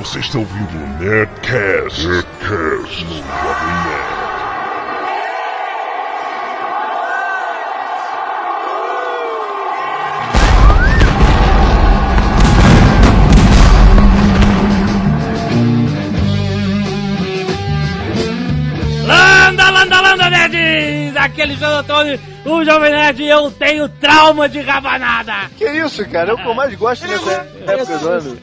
Você está ouvindo o Nerdcast, Nerdcast no Jovem Nerd. Landa, landa, landa, nerds! Aqui é Alexandre Antônio, o Jovem Nerd, e eu tenho trauma de rabanada! Que isso, cara? É o que eu mais gosto dessa época do ano.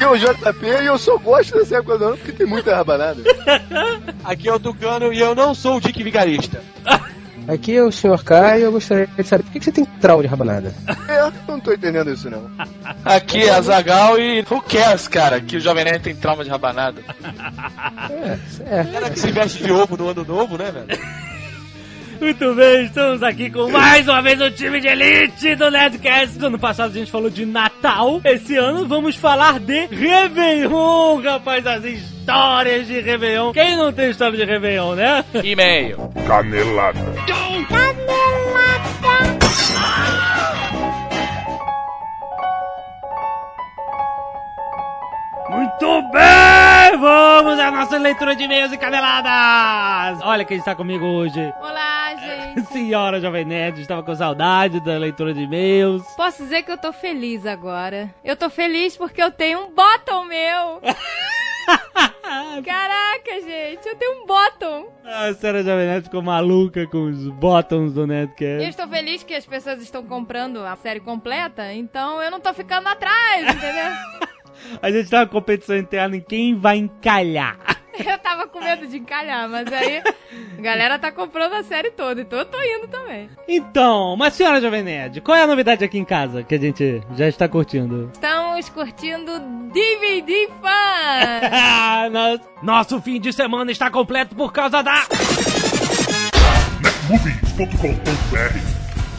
Que é o JP e eu só gosto dessa época do ano porque tem muita rabanada. Aqui é o Tucano e eu não sou o Dick Vigarista. Aqui é o Sr. K e eu gostaria de saber por que você tem trauma de rabanada? É, eu não tô entendendo isso não. Aqui é a Zagal e who cares, cara, que o Jovem Nerd tem trauma de rabanada. É, é. Cara que se veste de ovo no ano novo, né, velho? Muito bem, estamos aqui com mais uma vez o time de elite do Nerdcast. No ano passado a gente falou de Natal. Esse ano vamos falar de Réveillon, rapaz, as histórias de Réveillon. Quem não tem história de Réveillon, né? E-mail. Canelada. Muito bem! Vamos à nossa leitura de e-mails e caneladas! Olha quem está comigo hoje. Olá, gente. Senhora Jovem Nerd, estava com saudade da leitura de e-mails. Posso dizer que eu tô feliz agora. Eu tô feliz porque eu tenho um bottom meu. Caraca, gente, eu tenho um bottom. A senhora Jovem Nerd ficou maluca com os bottoms do E eu Nerdcast. estou feliz que as pessoas estão comprando a série completa, então eu não tô ficando atrás, entendeu? A gente tá uma competição interna em quem vai encalhar. Eu tava com medo de encalhar, mas aí a galera tá comprando a série toda, então eu tô indo também. Então, mas senhora Jovem Nerd, qual é a novidade aqui em casa que a gente já está curtindo? Estamos curtindo DVD Fan! Nosso- Nosso fim de semana está completo por causa da... Netmovies.com.br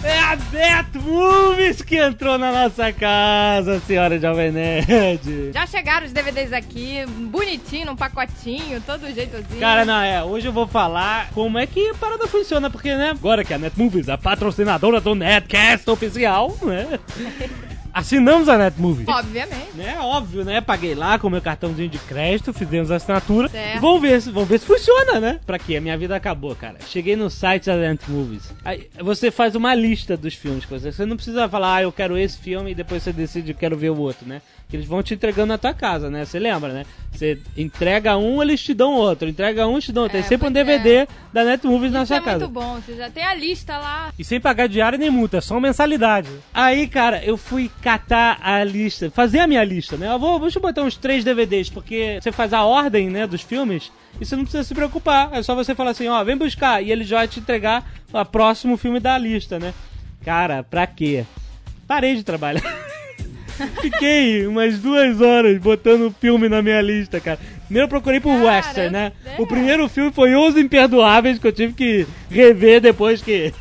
É a Net Movies que entrou na nossa casa, senhora Jovem Nerd. Já chegaram os DVDs aqui, bonitinho, num pacotinho, todo jeitozinho. Cara, não, é, hoje eu vou falar como é que a parada funciona, porque, né, agora que a Net Movies é a patrocinadora do Netcast oficial, né, assinamos a Net Movies. Obviamente. Né, óbvio, né? Paguei lá com meu cartãozinho de crédito, fizemos a assinatura. Certo. E vamos ver, se- vamos ver se funciona, né? Pra quê? A minha vida acabou, cara. Cheguei no site da Net Movies. Aí você faz uma lista dos filmes que você. Você não precisa falar, ah, eu quero esse filme e depois você decide, eu quero ver o outro, né? Que eles vão te entregando na tua casa, né? Você lembra, né? Você entrega um, eles te dão outro. Entrega um, eles te dão outro. É, Tem sempre um pois é. DVD da Net Movies na sua é casa. muito bom, você já tem a lista lá. E sem pagar diário nem multa, é só mensalidade. Aí, cara, eu fui catar a lista, fazer a minha lista, né? Eu vou, deixa eu botar uns três DVDs, porque você faz a ordem, né, dos filmes, e você não precisa se preocupar. É só você falar assim, ó, vem buscar, e ele já vai te entregar o próximo filme da lista, né? Cara, pra quê? Parei de trabalhar. Fiquei umas duas horas botando o filme na minha lista, cara. Primeiro eu procurei por Cara, Western, né? é. O primeiro filme foi Os Imperdoáveis, que eu tive que rever depois que.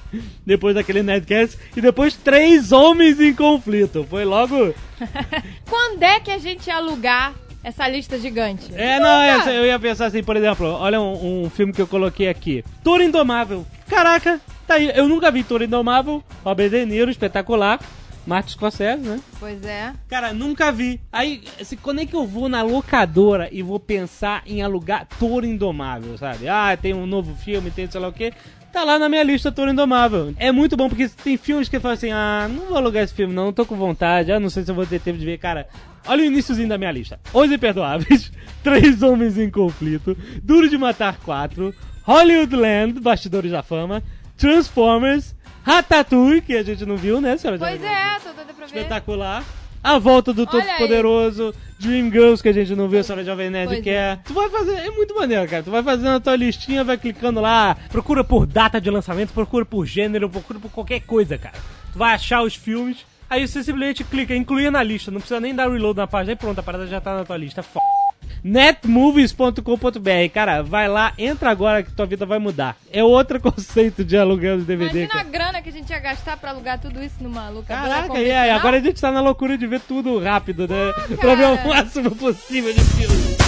Depois daquele Nerdcast. E depois Três Homens em Conflito. Foi logo. Quando é que a gente ia alugar essa lista gigante? É, não, eu ia pensar assim, por exemplo, olha um, um filme que eu coloquei aqui. Toro Indomável. Caraca, tá aí. Eu nunca vi Toro Indomável. Robert De Niro, espetacular. Martin Scorsese, né? Pois é. Cara, nunca vi. Aí, assim, quando é que eu vou na locadora e vou pensar em alugar Toro Indomável, sabe? Ah, tem um novo filme, tem sei lá o quê. Tá lá na minha lista Toro Indomável. É muito bom, porque tem filmes que eu falo assim, ah, não vou alugar esse filme não, não tô com vontade, ah, não sei se eu vou ter tempo de ver. Cara, olha o iníciozinho da minha lista. Os Imperdoáveis, Três Homens em Conflito, Duro de Matar 4, Hollywood Land, Bastidores da Fama, Transformers, Ratatouille, que a gente não viu, né, senhora? Pois é, tô doida pra ver. Espetacular. A volta do Todo. Poderoso, Dreamgirls, que a gente não viu, a senhora Jovem Nerd Pois quer. Tu vai fazer, é muito maneiro, cara. Tu vai fazendo a tua listinha, vai clicando lá, procura por data de lançamento, procura por gênero, procura por qualquer coisa, cara. Tu vai achar os filmes, aí você simplesmente clica, incluir na lista, não precisa nem dar reload na página, e pronto, a parada já tá na tua lista. F netmovies.com.br, cara, vai lá, entra agora que tua vida vai mudar. É outro conceito de aluguel de DVD, Imagina a cara. grana que a gente ia gastar pra alugar tudo isso numa locadora Caraca, e aí, agora a gente tá na loucura de ver tudo rápido, né? pra ver o máximo possível de filme.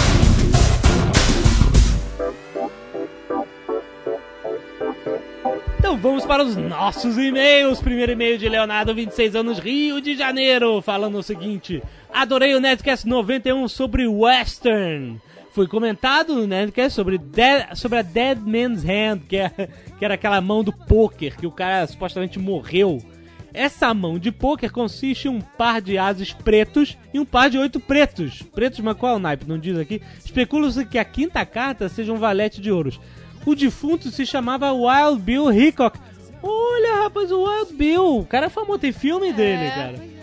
Então vamos para os nossos e-mails. Primeiro e-mail de Leonardo, 26 anos, Rio de Janeiro, falando o seguinte: Adorei o Nerdcast 91 sobre Western. Foi comentado no Nerdcast sobre, Dead- sobre a Dead Man's Hand, que, é, que era aquela mão do poker que o cara supostamente morreu. Essa mão de pôquer consiste em um par de ases pretos e um par de oito pretos. Pretos, mas qual é o naipe? Não diz aqui. Especula-se que a quinta carta seja um valete de ouros. O defunto se chamava Wild Bill Hickok. Olha, rapaz, o Wild Bill. O cara é famoso, tem filme dele, cara.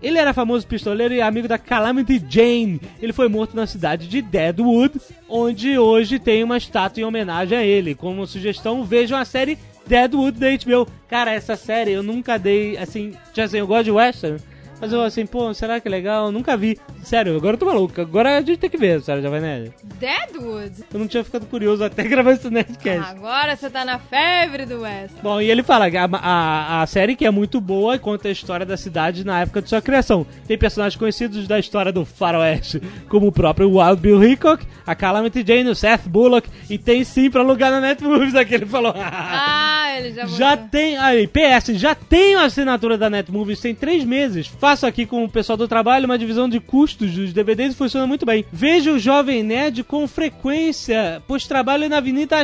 Ele era famoso pistoleiro e amigo da Calamity Jane. Ele foi morto na cidade de Deadwood, onde hoje tem uma estátua em homenagem a ele. Como sugestão, vejam a série Deadwood da HBO. Cara, essa série eu nunca dei, assim, já assim, eu gosto de western, mas eu assim, pô, será que é legal? Nunca vi. Sério, agora eu tô maluco. Agora a gente tem que ver, sério, Jovem Nerd. Deadwood? Eu não tinha ficado curioso até gravar esse Nerdcast. Agora você tá na febre do West. Bom, e ele fala que a, a, a série que é muito boa e conta a história da cidade na época de sua criação. Tem personagens conhecidos da história do faroeste, como o próprio Wild Bill Hickok, a Calamity Jane, o Seth Bullock, e tem sim pra alugar na Netmovies, aqui ele falou. Ah, ele já Já botou. tem. Aí, PS, já tenho a assinatura da Netmovies, tem três meses. Faço aqui com o pessoal do trabalho uma divisão de custos dos DVDs e funciona muito bem. Vejo o Jovem Nerd com frequência, pois trabalho na Avenida.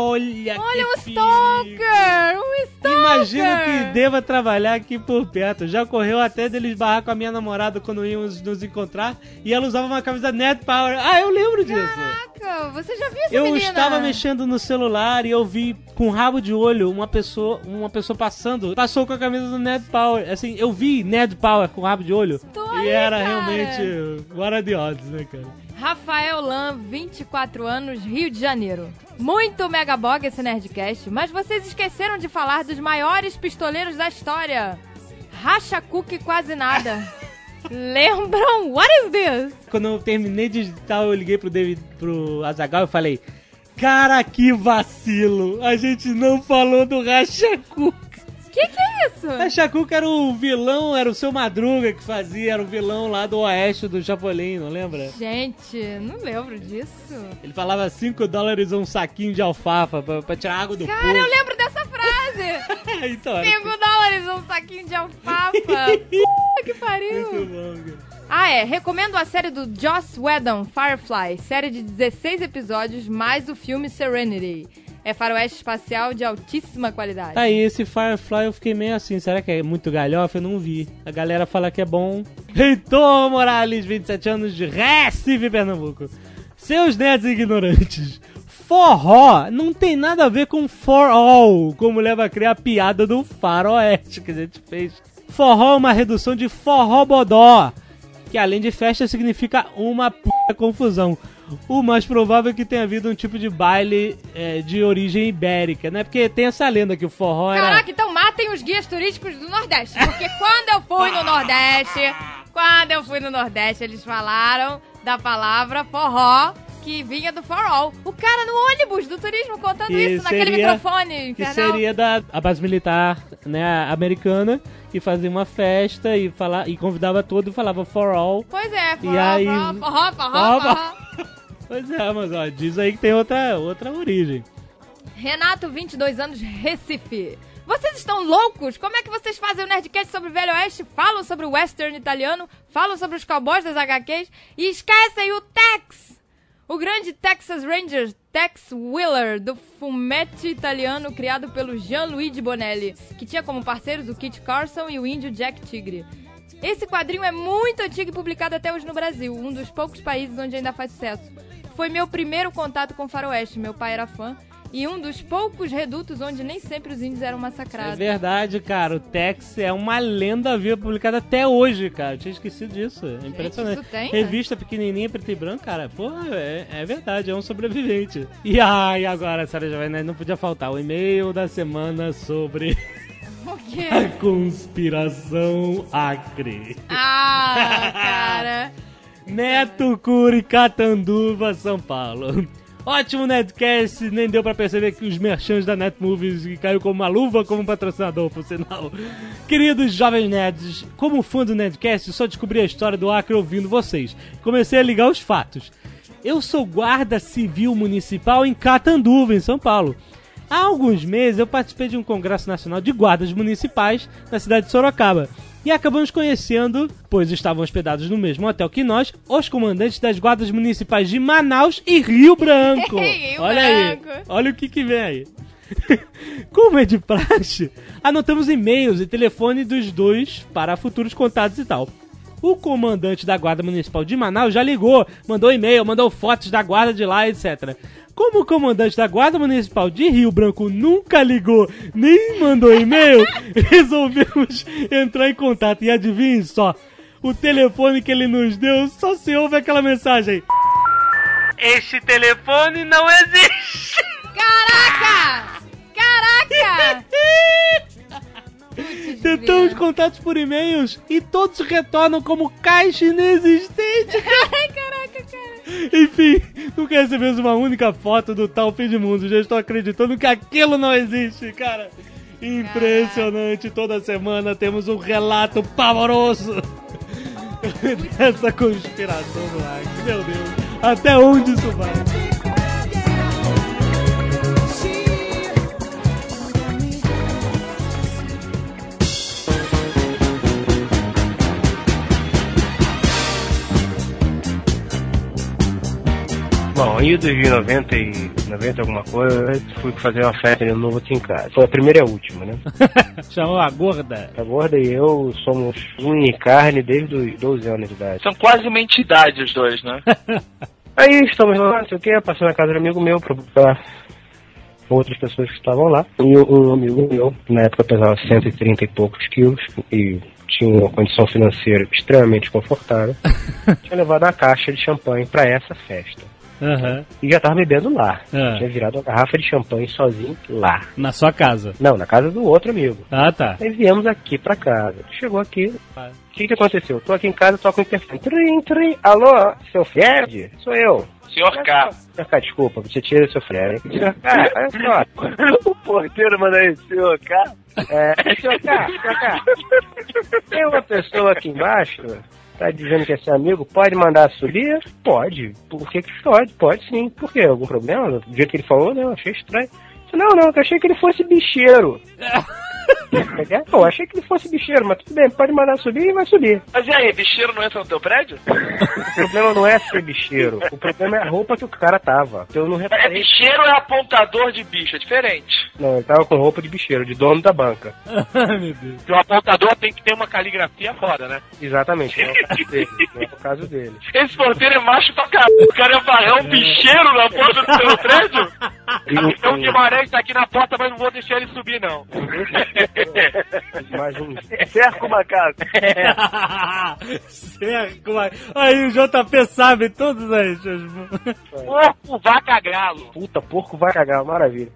Olha, Olha que um stalker! Um stalker! Imagino que deva trabalhar aqui por perto. Já ocorreu até deles barrar com a minha namorada quando íamos nos encontrar e ela usava uma camisa Net Power. Ah, eu lembro disso. Caraca, você já viu essa Eu menina? estava mexendo no celular e eu vi com rabo de olho uma pessoa, uma pessoa passando, passou com a camisa do Ned Power. Assim, eu vi Ned Power com rabo de olho Tô e aí, era cara. realmente odds, né, cara? Rafael Lam, 24 anos, Rio de Janeiro. Muito megabog esse Nerdcast, mas vocês esqueceram de falar dos maiores pistoleiros da história. Racha Cook quase nada. Lembram? What is this? Quando eu terminei de digitar, eu liguei pro David, pro Azagal e falei: "Cara, que vacilo! A gente não falou do Rachacu. Que que é isso? Rachacu era o vilão, era o seu Madruga que fazia, era o vilão lá do oeste do Chapolin, não lembra? Gente, não lembro disso. Ele falava 5 dólares um saquinho de alfafa pra, pra tirar água do Cara, poço. eu lembro dessa frase. então, era 5 dólares um saquinho de alfafa. Puta que muito pariu. bom, cara. Ah, é. Recomendo a série do Joss Whedon, Firefly. Série de 16 episódios, mais o filme Serenity. É faroeste espacial de altíssima qualidade. Aí, esse Firefly eu fiquei meio assim, será que é muito galhofa? Eu não vi. A galera fala que é bom. Heitor Morales, 27 anos, de Recife, Pernambuco. Seus nerds ignorantes. Forró não tem nada a ver com for all, como leva a criar a piada do faroeste que a gente fez. Forró é uma redução de forró bodó, que além de festa significa uma puta confusão. O mais provável é que tenha havido um tipo de baile é, de origem ibérica, né? Porque tem essa lenda que o forró era... Caraca, então matem os guias turísticos do Nordeste. Porque quando eu fui no Nordeste, quando eu fui no Nordeste, eles falaram da palavra forró, que vinha do for all. O cara no ônibus do turismo contando Que isso naquele seria- microfone que infernal. seria da a base militar né, americana, que fazia uma festa e, fala, e convidava todo e falava for all. Pois é, forró, E aí- forró, forró, forró, Forró, forró. Pois é, mas ó, diz aí que tem outra, outra origem. Renato, 22 anos, Recife. Vocês estão loucos? Como é que vocês fazem o Nerdcast sobre o Velho Oeste? Falam sobre o western italiano? Falam sobre os cowboys das HQs? E esquecem o Tex! O grande Texas Ranger Tex Wheeler, do fumetti italiano criado pelo Jean-Luigi Bonelli, que tinha como parceiros o Kit Carson e o índio Jack Tigre. Esse quadrinho é muito antigo e publicado até hoje no Brasil, um dos poucos países onde ainda faz sucesso. Foi meu primeiro contato com o faroeste, meu pai era fã, e um dos poucos redutos onde nem sempre os índios eram É massacrados. verdade, cara. O Tex é uma lenda viva publicada até hoje, cara. Eu tinha esquecido disso. É impressionante. isso tem, né? Revista pequenininha, preto e branco, cara. Porra, é, é verdade. É um sobrevivente. E ai, agora, Sarah Jovem Nerd, não podia faltar o e-mail da semana sobre O quê? a conspiração Acre. Ah, cara. Neto Curi, Catanduva, São Paulo. Ótimo Netcast, nem deu pra perceber que os merchants da Netmovies caiu como uma luva como patrocinador, por sinal. Queridos jovens nerds, como fã do Netcast, só descobri a história do Acre ouvindo vocês. Comecei a ligar os fatos. Eu sou guarda civil municipal em Catanduva, em São Paulo. Há alguns meses eu participei de um congresso nacional de guardas municipais na cidade de Sorocaba. E acabamos conhecendo, pois estavam hospedados no mesmo hotel que nós, os comandantes das guardas municipais de Manaus e Rio Branco. Rio Olha Branco. aí, olha o que que vem aí. Como é de praxe, anotamos e-mails e telefone dos dois para futuros contatos e tal. O comandante da Guarda Municipal de Manaus já ligou, mandou e-mail, mandou fotos da guarda de lá, etc. Como o comandante da Guarda Municipal de Rio Branco nunca ligou nem mandou e-mail, resolvemos entrar em contato. E adivinhe só, o telefone que ele nos deu só se ouve aquela mensagem. Este telefone não existe! Caraca! Caraca! Tentamos contatos por e-mails e todos retornam como caixa inexistente. Caraca, cara. Enfim, nunca recebemos uma única foto do tal fim de mundo. Já estou acreditando que aquilo não existe, cara. Impressionante. Toda semana temos um relato pavoroso dessa conspiração Acre. Meu Deus, até onde isso vai? Bom, em 2090 e 90 alguma coisa, eu fui fazer uma festa de novo aqui em casa. Foi a primeira e a última, né? Chamou a gorda. A gorda e eu somos unha e carne desde os 12 anos de idade. São quase uma entidade os dois, né? Aí estamos lá, não sei o que, passei na casa de um amigo meu pra buscar outras pessoas que estavam lá. E um amigo meu, na época pesava 130 e poucos quilos e tinha uma condição financeira extremamente confortável, tinha levado uma caixa de champanhe pra essa festa. Aham. E já tava bebendo lá. Ah. Tinha virado uma garrafa de champanhe sozinho lá. Na sua casa. Não, na casa do outro amigo. Ah, tá. Aí viemos aqui pra casa. Chegou aqui. O que, que aconteceu? Tô aqui em casa, toco o interfone. Trim, trim. Alô, seu Fred? Sou eu. Senhor K. Senhor K, desculpa, você tira seu Fred. Senhor K, olha só. o porteiro manda aí, senhor, cara. É, senhor K, senhor K. Tem uma pessoa aqui embaixo, tá dizendo que é seu amigo, pode mandar subir? Pode. Por que que pode? Pode sim. Por quê? Algum problema? Do jeito que ele falou, não, achei estranho. Não, não, eu achei que ele fosse bicheiro. É, Pô, achei que ele fosse bicheiro, mas tudo bem, pode mandar subir e vai subir. Mas e aí, bicheiro não entra no teu prédio? O problema não é ser bicheiro, o problema é a roupa que o cara tava. Eu não É reparei. bicheiro ou é apontador de bicho? É diferente. Não, ele tava com roupa de bicheiro, de dono da banca. Meu Deus. O apontador tem que ter uma caligrafia foda, né? Exatamente, não é o caso dele. Não é o caso dele. Esse porteiro é macho pra caralho. O cara é varrão, um bicheiro na porta do seu prédio? E o- Então o Guimarães tá aqui na porta, mas não vou deixar ele subir, não. Mais um. Cerca uma casa. Cerco, mas... Aí o JP sabe todas as... as- Porco, vaca, galo. Puta, porco vai cagar, maravilha.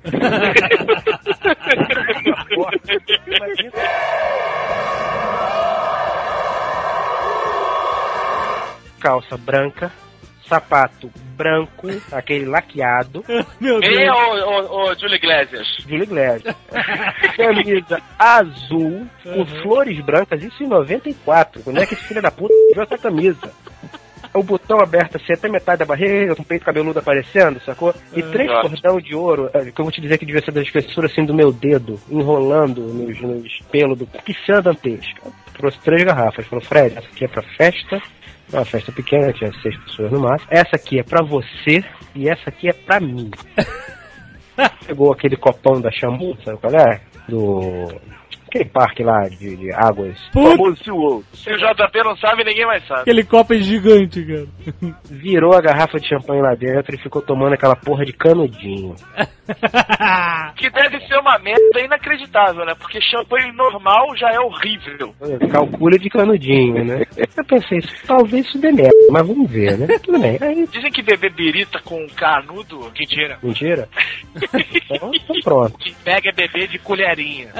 Calça branca, sapato branco, aquele laqueado, Meu Ei, Deus. ô, ô, ô, Júlio Iglesias. Júlio Iglesias. Camisa azul, com flores brancas, isso em 94. Quando é que esse filho da puta tirou essa camisa? O botão aberto assim, até metade da barriga, com o peito cabeludo aparecendo, sacou? E três Nossa. cordão de ouro, eh, que eu vou te dizer que devia ser da espessura assim do meu dedo, enrolando nos, nos pelos do piscina dantesca. Trouxe três garrafas. Falou, Fred, essa aqui é pra festa. É uma festa pequena, tinha seis pessoas no máximo. Essa aqui é pra você e essa aqui é pra mim. Pegou aquele copão da Xambu, sabe qual é? Do. Aquele parque lá de, de águas. Puta, Famoso SeaWorld. Se o JP não sabe, ninguém mais sabe. aquele copo é gigante, cara. Virou a garrafa de champanhe lá dentro e ficou tomando aquela porra de canudinho. Que deve ser uma merda inacreditável, né? Porque champanhe normal já é horrível. Calcula de canudinho, né? Eu pensei, talvez isso dê merda, mas vamos ver, né? Tudo bem. Aí, Dizem que beber birita com canudo, mentira. mentira? Então, então pronto. Que pega é beber de colherinha.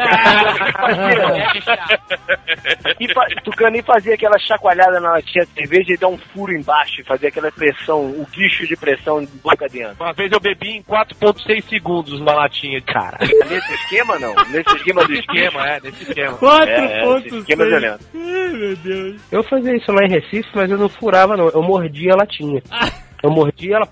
E fa- Tucano nem fazia aquela chacoalhada na latinha de cerveja e dar um furo embaixo e fazer aquela pressão, o guicho de pressão boca dentro. Uma vez eu bebi em 4.6 segundos uma latinha de cara. Nesse esquema, não. Nesse esquema do esquema, é, nesse esquema. 4.6. esse esquema é violento. Ai, meu Deus. Eu fazia isso lá em Recife, mas eu não furava, não. Eu mordia a latinha. Eu mordi ela.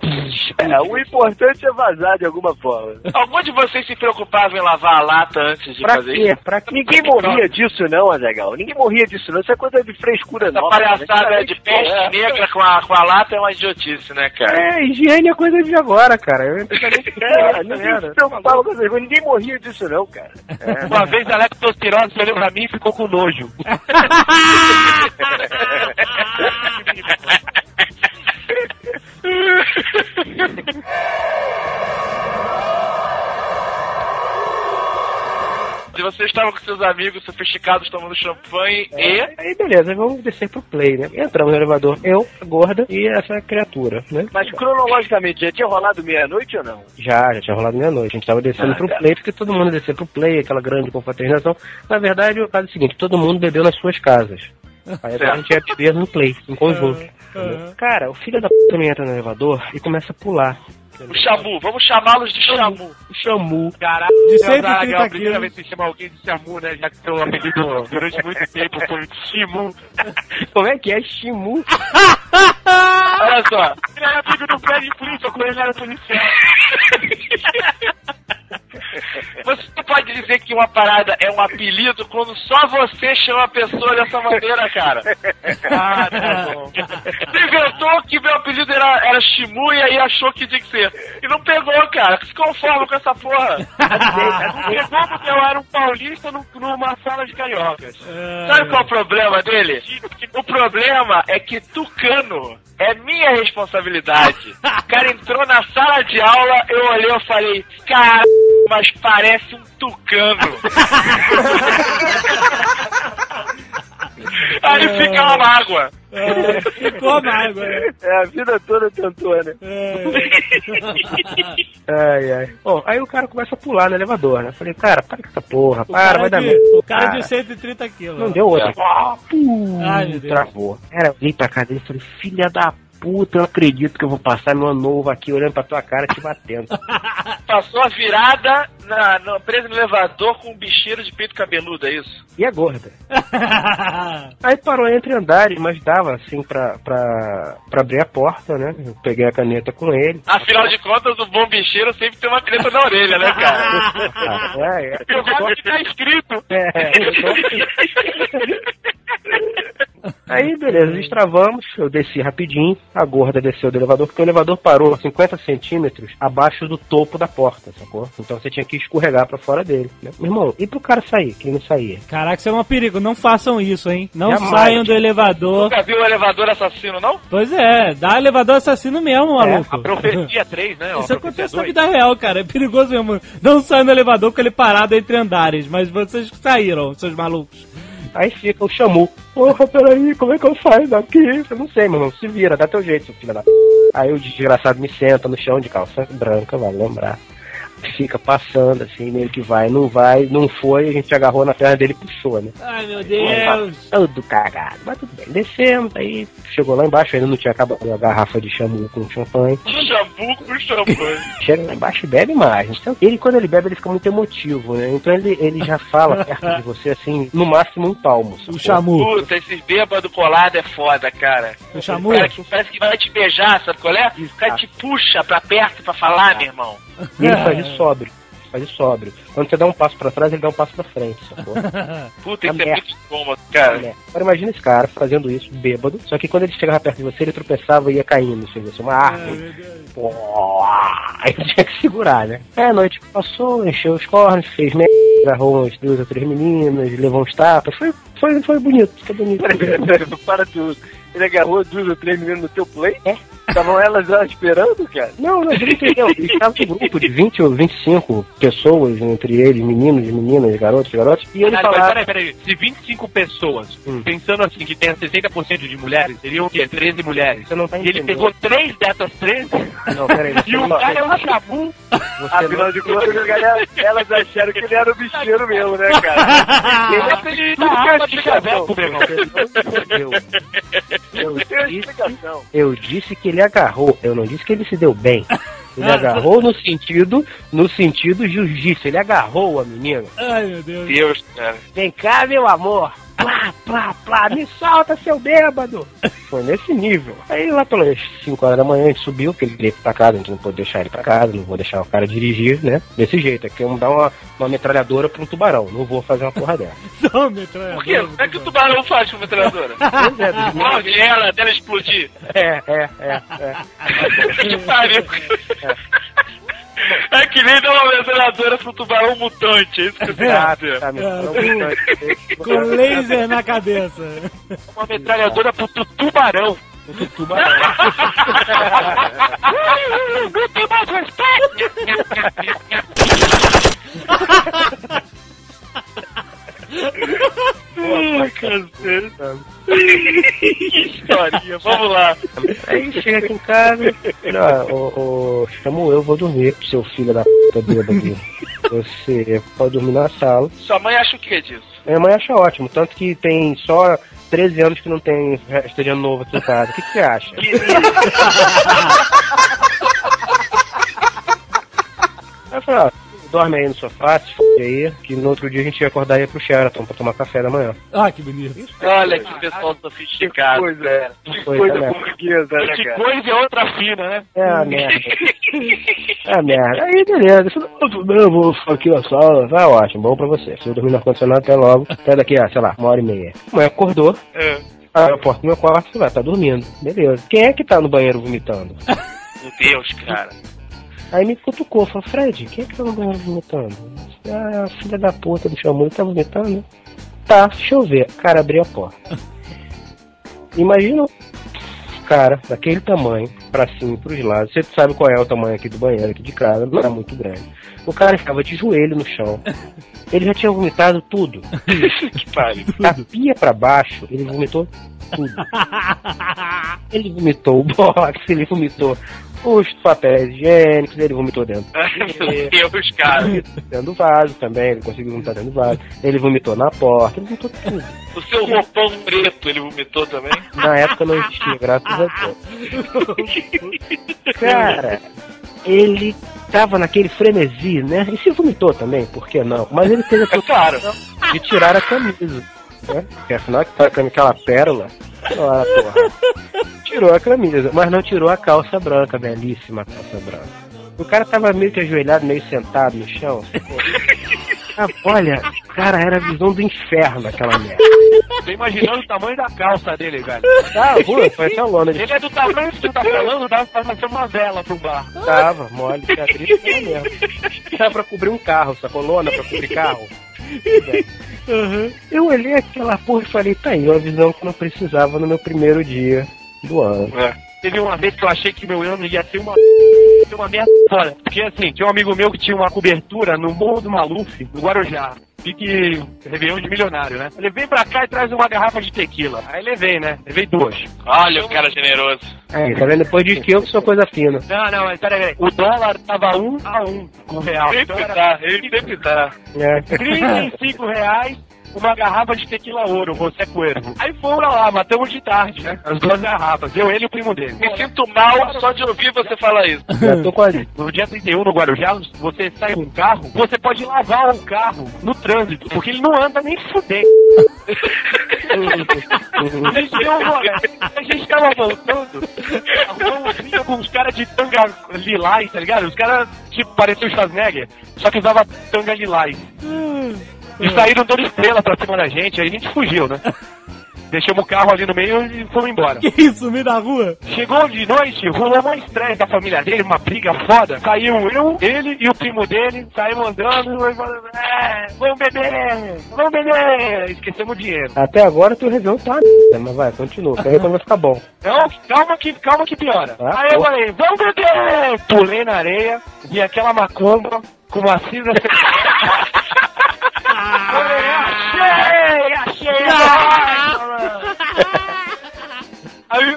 É, o importante é vazar de alguma forma. Algum de vocês se preocupava em lavar a lata antes de Pra fazer quê? isso? Pra quê? Ninguém morria disso não, Azagal. Ninguém morria disso não. Isso é coisa de frescura Essa nova. palhaçada de peste É. negra com a, com a lata é uma idiotice, né, cara? É, higiene é coisa de agora, cara. Eu antigamente É, ninguém se preocupava com essas coisas. Ninguém morria disso não, cara. Uma vez a leptospirose olhou pra mim e ficou com nojo. Se você estava com seus amigos sofisticados tomando champanhe e... Aí beleza, vamos descer pro play, né? Entramos no elevador, eu, a gorda e essa criatura, né? Mas cronologicamente, já tinha rolado meia-noite ou não? Já, já tinha rolado meia-noite. A gente tava descendo Ah, pro tá. play, porque todo mundo descia pro play, aquela grande confraternização. Na verdade, o caso é o seguinte, todo mundo bebeu nas suas casas. Aí a gente ia beber no play, em conjunto. Entendeu? Cara, o filho da p também entra no elevador e começa a pular. O Chamu, vamos chamá-los de Chamu. O Chamu. Caralho, De é 130 a primeira vez que você chama alguém de Samu, né? Já que seu apelido durante muito tempo foi Shimu. Como é que é? Shimu? Olha só, Ele era amigo do Fred Flintstone quando ele era policial. você pode dizer que uma parada é um apelido quando só você chama a pessoa dessa maneira, cara. Ah, tá bom. Inventou que meu apelido era, era Shimu e aí achou que tinha que ser. E não pegou, cara. Se conforma com essa porra. Pegou porque eu era um paulista num- numa sala de cariocas. Sabe qual é o problema dele? O problema é que Tucano é minha responsabilidade. O cara entrou na sala de aula, eu olhei e falei, cara, mas parece um tucano. Aí fica uma mágoa. É, ficou mágoa. né? É, a vida toda tentou, né? É. Ai, ai. Bom, aí o cara começa a pular no elevador, né? Eu falei, cara, para com essa porra, O para, cara, vai dar de, merda. o cara Para. de 130 quilos. Não deu outra. É. Ah, pum, Ai, travou. Cara, eu olhei pra casa dele e falei, filha da puta, eu acredito que eu vou passar meu novo aqui olhando pra tua cara te batendo. Passou a virada na, na, presa no elevador com um bicheiro de peito cabeludo, é isso? E a gorda? Aí parou entre andares, mas dava assim pra, pra, pra abrir a porta, né? Eu peguei a caneta com ele. Afinal de contas, o bom bicheiro sempre tem uma caneta na orelha, né, cara? É, é. Eu gosto que tá escrito. É, Aí, beleza, destravamos, eu desci rapidinho, a gorda desceu do elevador, porque o elevador parou a 50 centímetros abaixo do topo da porta, sacou? Então você tinha que escorregar pra fora dele. Né? Meu irmão, e pro cara sair, que ele não saía? Caraca, isso é um perigo. Não façam isso, hein? Não Jamais. saiam do elevador. Nunca viu o elevador assassino, não? Pois é, dá elevador assassino mesmo, maluco. A profecia 3, né? Isso acontece na vida real, cara. É perigoso mesmo. Não saiam do elevador com ele parado entre andares. Mas vocês saíram, seus malucos. Aí fica o chamu. Porra, peraí, como é que eu saio daqui? Eu não sei, irmão. Se vira, dá teu jeito, filho da. Aí o desgraçado me senta no chão de calça branca, vai lembrar. Fica passando assim, meio que vai, não vai, não foi, a gente agarrou na perna dele e puxou, né? Ai, meu Deus. Todo cagado, mas tudo bem. Descemos, aí chegou lá embaixo, ainda não tinha acabado a garrafa de chamu com champanhe. Shampoo com champanhe. Chega lá embaixo e bebe mais. Então, ele, quando ele bebe, ele fica muito emotivo, né? Então ele, ele já fala perto de você, assim, no máximo um palmo. O? Chamu. Puta, esses bêbados colados é foda, cara. O Chamu. O cara que parece que vai te beijar, sabe qual é? O cara te puxa pra perto pra falar, meu irmão. E ele faz isso sóbrio. Faz isso sóbrio. Quando você dá um passo pra trás, ele dá um passo pra frente, sacou? Puta, isso A é muito estômago, cara. É. Agora imagina esse cara fazendo isso, bêbado, só que quando ele chegava perto de você, ele tropeçava e ia caindo, assim, você, uma árvore. Pô, aí tinha que segurar, né? Aí a noite passou, encheu os cornos, fez merda, agarrou umas duas ou três meninas, levou uns tapas, foi, foi, foi bonito, foi bonito. Para tudo. Ele agarrou duas ou três meninas no teu play? É. Estavam elas lá esperando, cara? Não, não, ele entendeu. Ele estava num grupo de 20 ou 25 pessoas, entre eles, meninos, meninas, garotos, garotos, e ele Caralho, mas falava. peraí, peraí. Se 25 pessoas, Hum. pensando assim, que tem 60% de mulheres, seriam o quê? 13 mulheres. Você não tá E ele pegou três dessas 13 Não, peraí. e o cara é um chabu. Você Afinal não, de contas, galera, elas acharam que ele era o bicheiro mesmo, né, cara? Ele é apelido da arma de chaveco, meu irmão. Disse, eu disse que ele agarrou, eu não disse que ele se deu bem. Ele agarrou no sentido, no sentido jiu-jitsu. Ele agarrou a menina. Ai, meu Deus. Deus, cara. Vem cá, meu amor. Plá, plá, plá, me solta, seu bêbado. Foi nesse nível. Aí lá pelas 5 horas da manhã a gente subiu, porque ele ir pra casa, a gente não pôde deixar ele pra casa, não vou deixar o cara dirigir, né? Desse jeito, é que eu dar uma, uma metralhadora pra um tubarão, não vou fazer uma porra dessa. Não, metralhadora. Por quê? Como é que o tubarão faz com a metralhadora? Pois é, ela até ela explodir. é, é, é, é. que pariu. É que nem dar uma metralhadora pro tubarão mutante, é isso que você quer dizer. Com laser na cabeça. Uma metralhadora pro tu- tubarão. tubarão. Não tem mais respeito. Ai, cacete. Que historinha, vamos lá. Aí chega aqui em casa, olha, ô, eu, vou dormir, seu filho da puta bêbado. Você pode dormir na sala. Sua mãe acha o que disso? Minha mãe acha ótimo, tanto que tem só 13 anos que não tem festa de ano novo aqui em casa. O que, que você acha? Eu falei, ó, dorme aí no sofá, se f aí, que no outro dia a gente ia acordar e ia pro Sheraton pra tomar café da manhã. Ah, que bonito. Olha que pessoal sofisticado. Coisa, é. Que Coisa né? portuguesa, né, Que coisa é outra fina, né? É a merda. É a merda. Aí, beleza. Eu "Não, eu vou ficar aqui na sala. Vai, ótimo, bom pra você. Se eu dormir no ar-condicionado, até logo. Até daqui a, sei lá, uma hora e meia. A mãe acordou. É. Aí eu porto do meu quarto, vai, tá dormindo. Beleza. Quem é que tá no banheiro vomitando? Meu Deus, cara. Aí me cutucou, falou, Fred, quem é que tá no banheiro vomitando? Ah, a filha da puta do Chamuro tá vomitando? Tá, deixa eu ver. Cara, abriu a porta. Imagina cara daquele tamanho, pra cima e pros lados. Você sabe qual é o tamanho aqui do banheiro, aqui de casa, não é muito grande. O cara ficava de joelho no chão. Ele já tinha vomitado tudo. Que pariu. Da pia pra baixo, ele vomitou tudo. Ele vomitou o box, ele vomitou os papéis higiênicos, ele vomitou dentro, Meu Deus, cara. dentro do vaso também, ele conseguiu vomitar dentro do vaso. Ele vomitou na porta, ele vomitou tudo. O seu roupão preto, ele vomitou também? Na época não existia, graças a Deus. Cara, ele tava naquele frenesi, né? E se vomitou também, por que não? Mas ele teve a É claro. de tirar a camisa. Né? Porque afinal que tá com aquela pérola. Ah, porra. Tirou a camisa, mas não tirou a calça branca, belíssima calça branca. O cara tava meio que ajoelhado, meio sentado no chão. Ah, olha, cara, era a visão do inferno aquela merda. Tô imaginando o tamanho da calça dele, velho. Tá, rua, foi até lona Ele é do tamanho que tu tá falando, dava pra fazer uma vela pro bar. Tava, mole, cicatriz, tava mesmo. Era pra cobrir um carro, sacou? Lona pra cobrir carro. Eu olhei aquela porra e falei, tá aí, uma visão que eu não precisava no meu primeiro dia do ano. Teve uma vez que eu achei que meu ano ia ser uma uma merda fora. Porque assim, tinha um amigo meu que tinha uma cobertura no Morro do Maluf, no Guarujá. Fique Réveillon de milionário, né? Ele vem pra cá e traz uma garrafa de tequila. Aí levei, né? Levei duas. Olha o cara generoso. Aí, tá vendo? Depois diz que eu que sou coisa fina. Não, não, mas peraí, peraí. O dólar tava um a um com o real. Então Sempre era tá, ele sempre tá. É. 35 reais uma garrafa de tequila ouro, você é cuervo. Aí fomos lá, matamos de tarde, né? As duas garrafas, eu, ele e o primo dele. Me sinto mal só de ouvir você falar isso. Já tô quase. No dia 31 no Guarujá, você sai com um carro, você pode lavar o carro no trânsito, porque ele não anda nem fuder. A gente, deu uma- a gente tava voltando, arrumou um vídeo com uns caras de tanga lilás, tá ligado? Os caras, tipo, pareciam o Schwarzenegger, só que usava tanga lilás. E saíram dando estrela pra cima da gente, aí a gente fugiu, né? Deixamos o carro ali no meio e fomos embora. Que isso, no meio da rua? Chegou de noite, rolou uma estresse da família dele, uma briga foda. Saiu eu, ele e o primo dele, saímos andando e falando, é, vamos beber, vamos beber. Esquecemos o dinheiro. Até agora teu Réveillon tá uma mas vai, continua, que aí vai ficar bom. Não, calma que, calma que piora. Ah, Aí eu falei, vamos beber! Pulei na areia, vi aquela macumba com uma cinza... Achei, achei! Aí,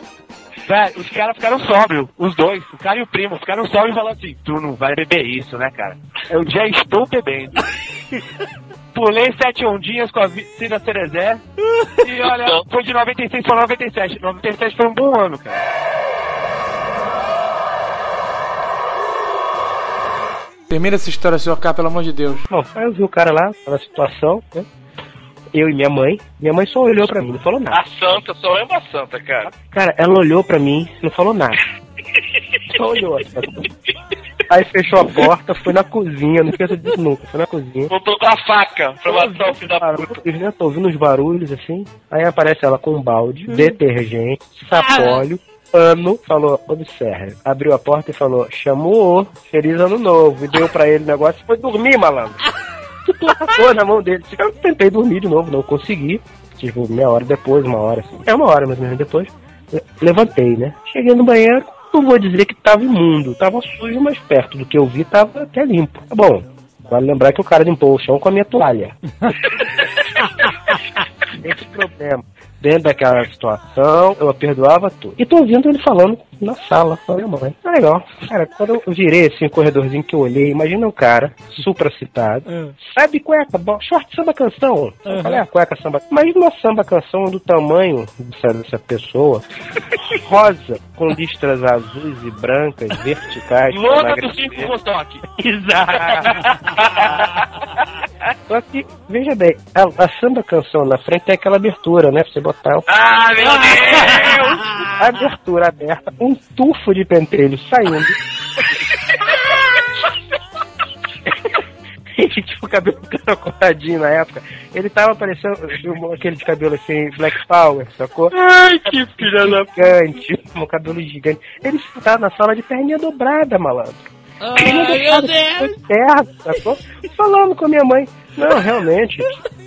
velho, os caras ficaram sóbrios, os dois, o cara e o primo, ficaram sóbrios e falaram assim, tu não vai beber isso, né, cara? Eu já estou bebendo. Pulei sete ondinhas com a Cida Cerezé. E olha, foi de 96 para 97. 97 foi um bom ano, cara. Termina essa história, senhor K, pelo amor de Deus. Bom, aí eu vi o cara lá, na situação, né? eu e minha mãe. Minha mãe só olhou pra mim, não falou nada. A santa, só é uma santa, cara. Cara, ela olhou pra mim, não falou nada. Só olhou. Aí fechou a porta, foi na cozinha, não esqueça disso nunca, foi na cozinha. Voltou com a faca pra matar o filho da puta. Barulhos, né? Tô ouvindo uns barulhos assim. Aí aparece ela com um balde, detergente, sapólio, pano. Falou, observe. Abriu a porta e falou, chamou, feliz ano novo. E deu pra ele o negócio e foi dormir, malandro. Tacou na mão dele. Eu tentei dormir de novo, não consegui. Tipo, meia hora depois, uma hora assim. É uma hora mais ou menos depois. Le- Levantei, né? Cheguei no banheiro, não vou dizer que tava imundo. Tava sujo, mas perto do que eu vi, tava até limpo. Tá bom. Vale lembrar que o cara limpou o chão com a minha toalha. Esse problema. Dentro daquela situação, eu perdoava tudo. E tô ouvindo ele falando na sala com a minha mãe. Tá legal. Cara, quando eu virei assim o corredorzinho que eu olhei, imagina o cara, supracitado, sabe cueca, short samba canção. Eu falei, ah, cueca samba. Imagina uma samba canção do tamanho dessa, dessa pessoa, rosa, com listras azuis e brancas, verticais. Com do cinco com toque. Só que, veja bem, a, a samba canção na frente tem aquela abertura, né? Pra você botar o Ah, meu Deus! a abertura aberta, um tufo de pentelho saindo. Ele tinha o cabelo cara cortadinho na época. Ele tava parecendo aquele de cabelo assim, Black Power, sacou? Ai, que filha da... Gigante, um cabelo gigante. Ele tava na sala de perninha dobrada, malandro. Ai, meu Deus! terra, sacou? Falando com a minha mãe. Não, realmente,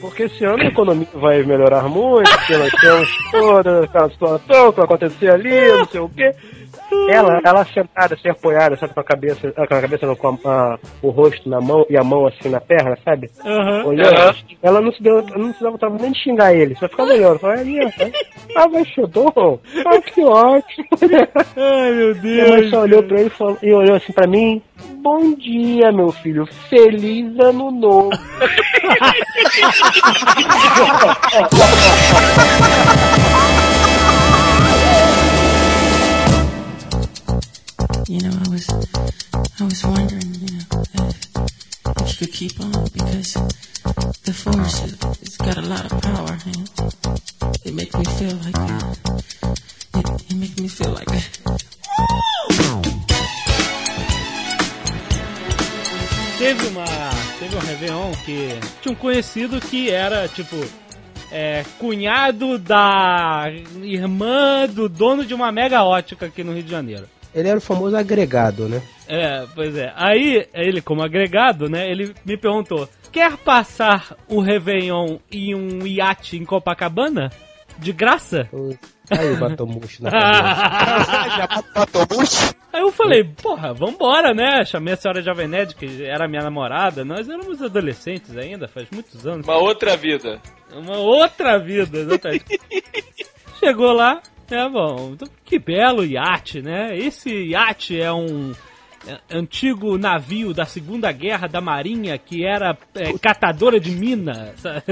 porque esse ano a economia vai melhorar muito, porque nós temos toda aquela situação que vai acontecer ali, não sei o quê. Ela, ela sentada, assim, apoiada, sabe, com a cabeça, com a cabeça não, com a- a- o rosto na mão e a mão assim na perna, sabe? Olhando. Ela não se deu, não se dava também nem de xingar ele, só ficava olhando. Falei, aí, ó, ah, vai chudou? Ah, que ótimo. Ai, meu Minha mãe Deus. só olhou pra ele e, falou, e olhou assim pra mim. Bom dia, meu filho. Feliz ano novo. You know, I was, I was wondering, you know, if, if you could keep on because the force it, it's got a lot of power and it makes me feel like uh, it, it makes me feel like Teve uma. Teve um Réveillon que. Tinha um conhecido que era, tipo. É, cunhado da irmã do dono de uma mega ótica aqui no Rio de Janeiro. Ele era o famoso agregado, né? É, pois é. Aí, ele, como agregado, né, ele me perguntou: quer passar o Réveillon em um iate em Copacabana? De graça? Aí o batom murcho na cabeça. Já matou bucho? Aí eu falei, porra, vambora, né? Chamei a senhora Jovem Nerd, que era minha namorada. Nós éramos adolescentes ainda, faz muitos anos. Uma outra vida. Uma outra vida, exatamente. Chegou lá, é bom, que belo iate, né? Esse iate é um antigo navio da Segunda Guerra da Marinha que era é, catadora de mina sabe?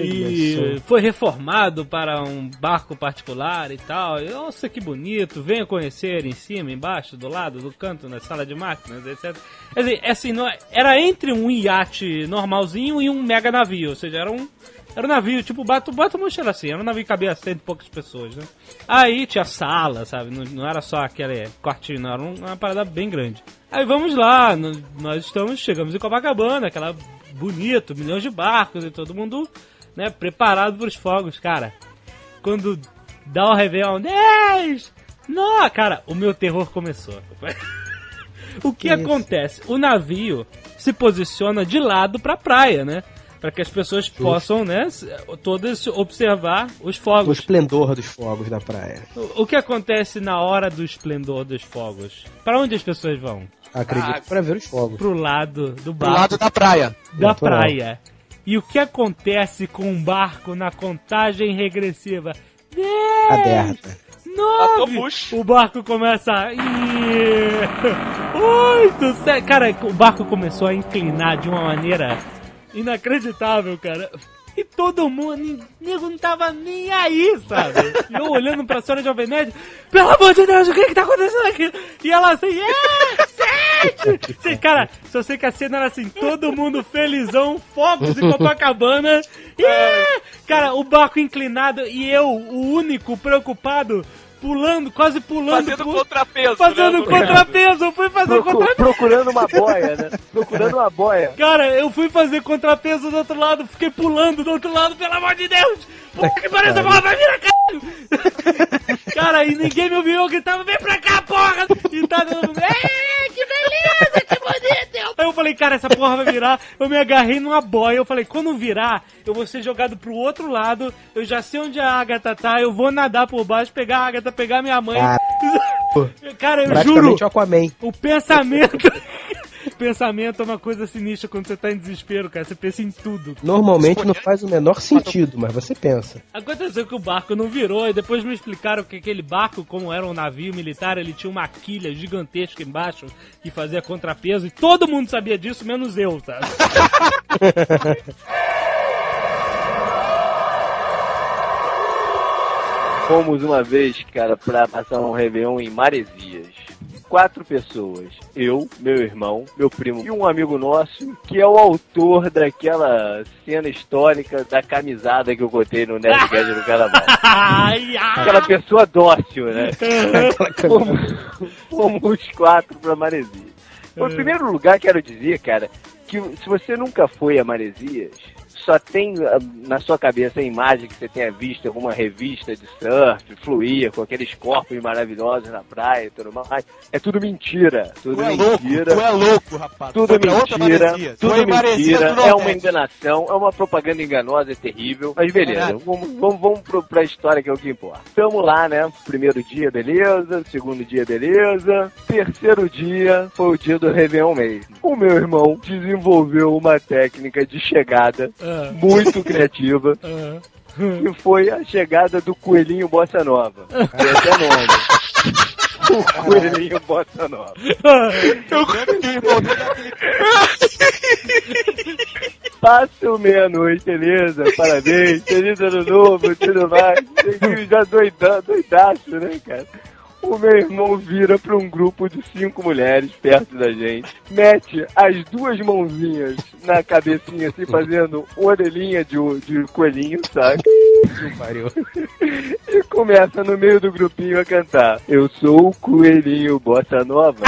e foi reformado para um barco particular e tal. E, Nossa, que bonito! Venha conhecer em cima, embaixo, do lado, do canto, na sala de máquinas, etc. Quer dizer, assim, não, era entre um iate normalzinho e um mega navio, ou seja, era um era um navio, tipo, Bato, Bato Monte era assim, era um navio que cabia cento e poucas pessoas, né? Aí tinha sala, sabe? Não, não era só aquele quartinho, não, era um- uma parada bem grande. Aí vamos lá, nós estamos, chegamos em Copacabana, aquela bonito, milhões de barcos e todo mundo, né, preparado para os fogos, cara. Quando dá o Réveillon, 10! Não, cara, o meu terror começou. o que acontece? O navio se posiciona de lado pra praia, né? Para que as pessoas possam, né, todas observar os O fogos. esplendor dos fogos da praia. O, o que acontece na hora do esplendor dos fogos? Para onde as pessoas vão? Acredito Ah, pra ver os fogos. Pro lado do barco lado da praia. da Natural. praia. E o que acontece com o barco na contagem regressiva? Dez. Matou nove, o barco começa a... Oito, sete... Cara, o barco começou a inclinar de uma maneira inacreditável, cara. E todo mundo, nego não tava nem aí, sabe? E eu olhando pra senhora Jovem Nerd, pelo amor de Deus, o que que tá acontecendo aqui? E ela assim, é, gente! Sei, cara, só sei que a cena era assim, todo mundo felizão, fogos de Copacabana. E, cara, o barco inclinado e eu, o único preocupado, pulando, quase pulando. Fazendo pu- contrapeso. Fazendo né? contrapeso, eu fui fazer Procu- contrapeso. procurando uma boia, né? Procurando uma boia. Cara, eu fui fazer contrapeso do outro lado, fiquei pulando do outro lado, pelo amor de Deus! Puta que pariu, essa porra vai virar caralho! Cara, e ninguém me ouviu, eu gritava, vem pra cá, porra! E tá todo mundo, "Ê, que beleza, que bonito! Aí eu falei, cara, essa porra vai virar, eu me agarrei numa boia, eu falei, quando virar, eu vou ser jogado pro outro lado, eu já sei onde a Agatha tá, eu vou nadar por baixo, pegar a Agatha, pegar minha mãe. Cara, eu juro, Aquaman. o pensamento. Pensamento é uma coisa sinistra quando você tá em desespero, cara. Você pensa em tudo. Normalmente não faz o menor sentido, mas você pensa. Aconteceu que o barco não virou e depois me explicaram que aquele barco, como era um navio militar, ele tinha uma quilha gigantesca embaixo que fazia contrapeso e todo mundo sabia disso, menos eu, sabe? Fomos uma vez, cara, pra passar um Réveillon em Maresias. Quatro pessoas. Eu, meu irmão, meu primo e um amigo nosso, que é o autor daquela cena histórica da camisada que eu botei no Nerdcast do Carnaval. Aquela pessoa dócil, né? fomos, fomos os quatro pra Maresias. Bom, Em primeiro lugar, quero dizer, cara, que se você nunca foi a Maresias, só tem ah, na sua cabeça a imagem que você tenha visto alguma revista de surf, fluir, com aqueles corpos maravilhosos na praia e tudo mais. É tudo mentira. Tudo Tu é louco, mentira. tu é louco, rapaz. Tudo mentira, Maresias. tudo mentira, é uma enganação, é uma propaganda enganosa, é terrível. Mas beleza, vamos, vamos, vamos pro, pra história que é o que importa. Tamo lá, né? Primeiro dia, beleza. Segundo dia, beleza. Terceiro dia foi o dia do Réveillon mesmo. O meu irmão desenvolveu uma técnica de chegada Ah, muito criativa. ah. Que foi a chegada do coelhinho Bossa Nova. Tem até nome. O coelhinho Bossa Nova. Eu. Passa meia-noite, beleza? Parabéns, feliz ano novo, tudo mais. Já doidão, doidaço, né, cara? O meu irmão vira pra um grupo de cinco mulheres perto da gente, mete as duas mãozinhas na cabecinha, assim, fazendo orelhinha de, de coelhinho, sabe? E começa no meio do grupinho a cantar. Eu sou o coelhinho bossa nova.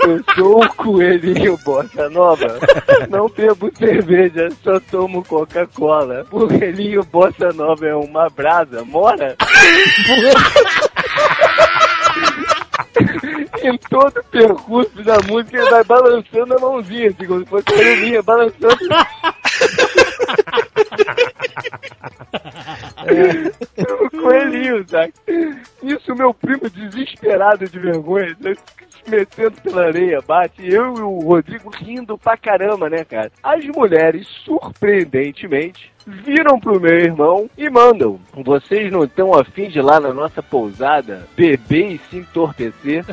Eu sou o coelhinho bossa nova. Não bebo cerveja, só tomo Coca-Cola. Coelhinho bossa nova é uma brasa, mora? em todo o percurso da música ele vai balançando a mãozinha, assim, como se fosse uma orelhinha, balançando. o coelhinho, sabe? Isso, meu primo desesperado de vergonha, né, metendo pela areia, bate, eu e o Rodrigo rindo pra caramba, né, cara? As mulheres, surpreendentemente, viram pro meu irmão e mandam. Vocês não estão afim de ir lá na nossa pousada beber e se entorpecer?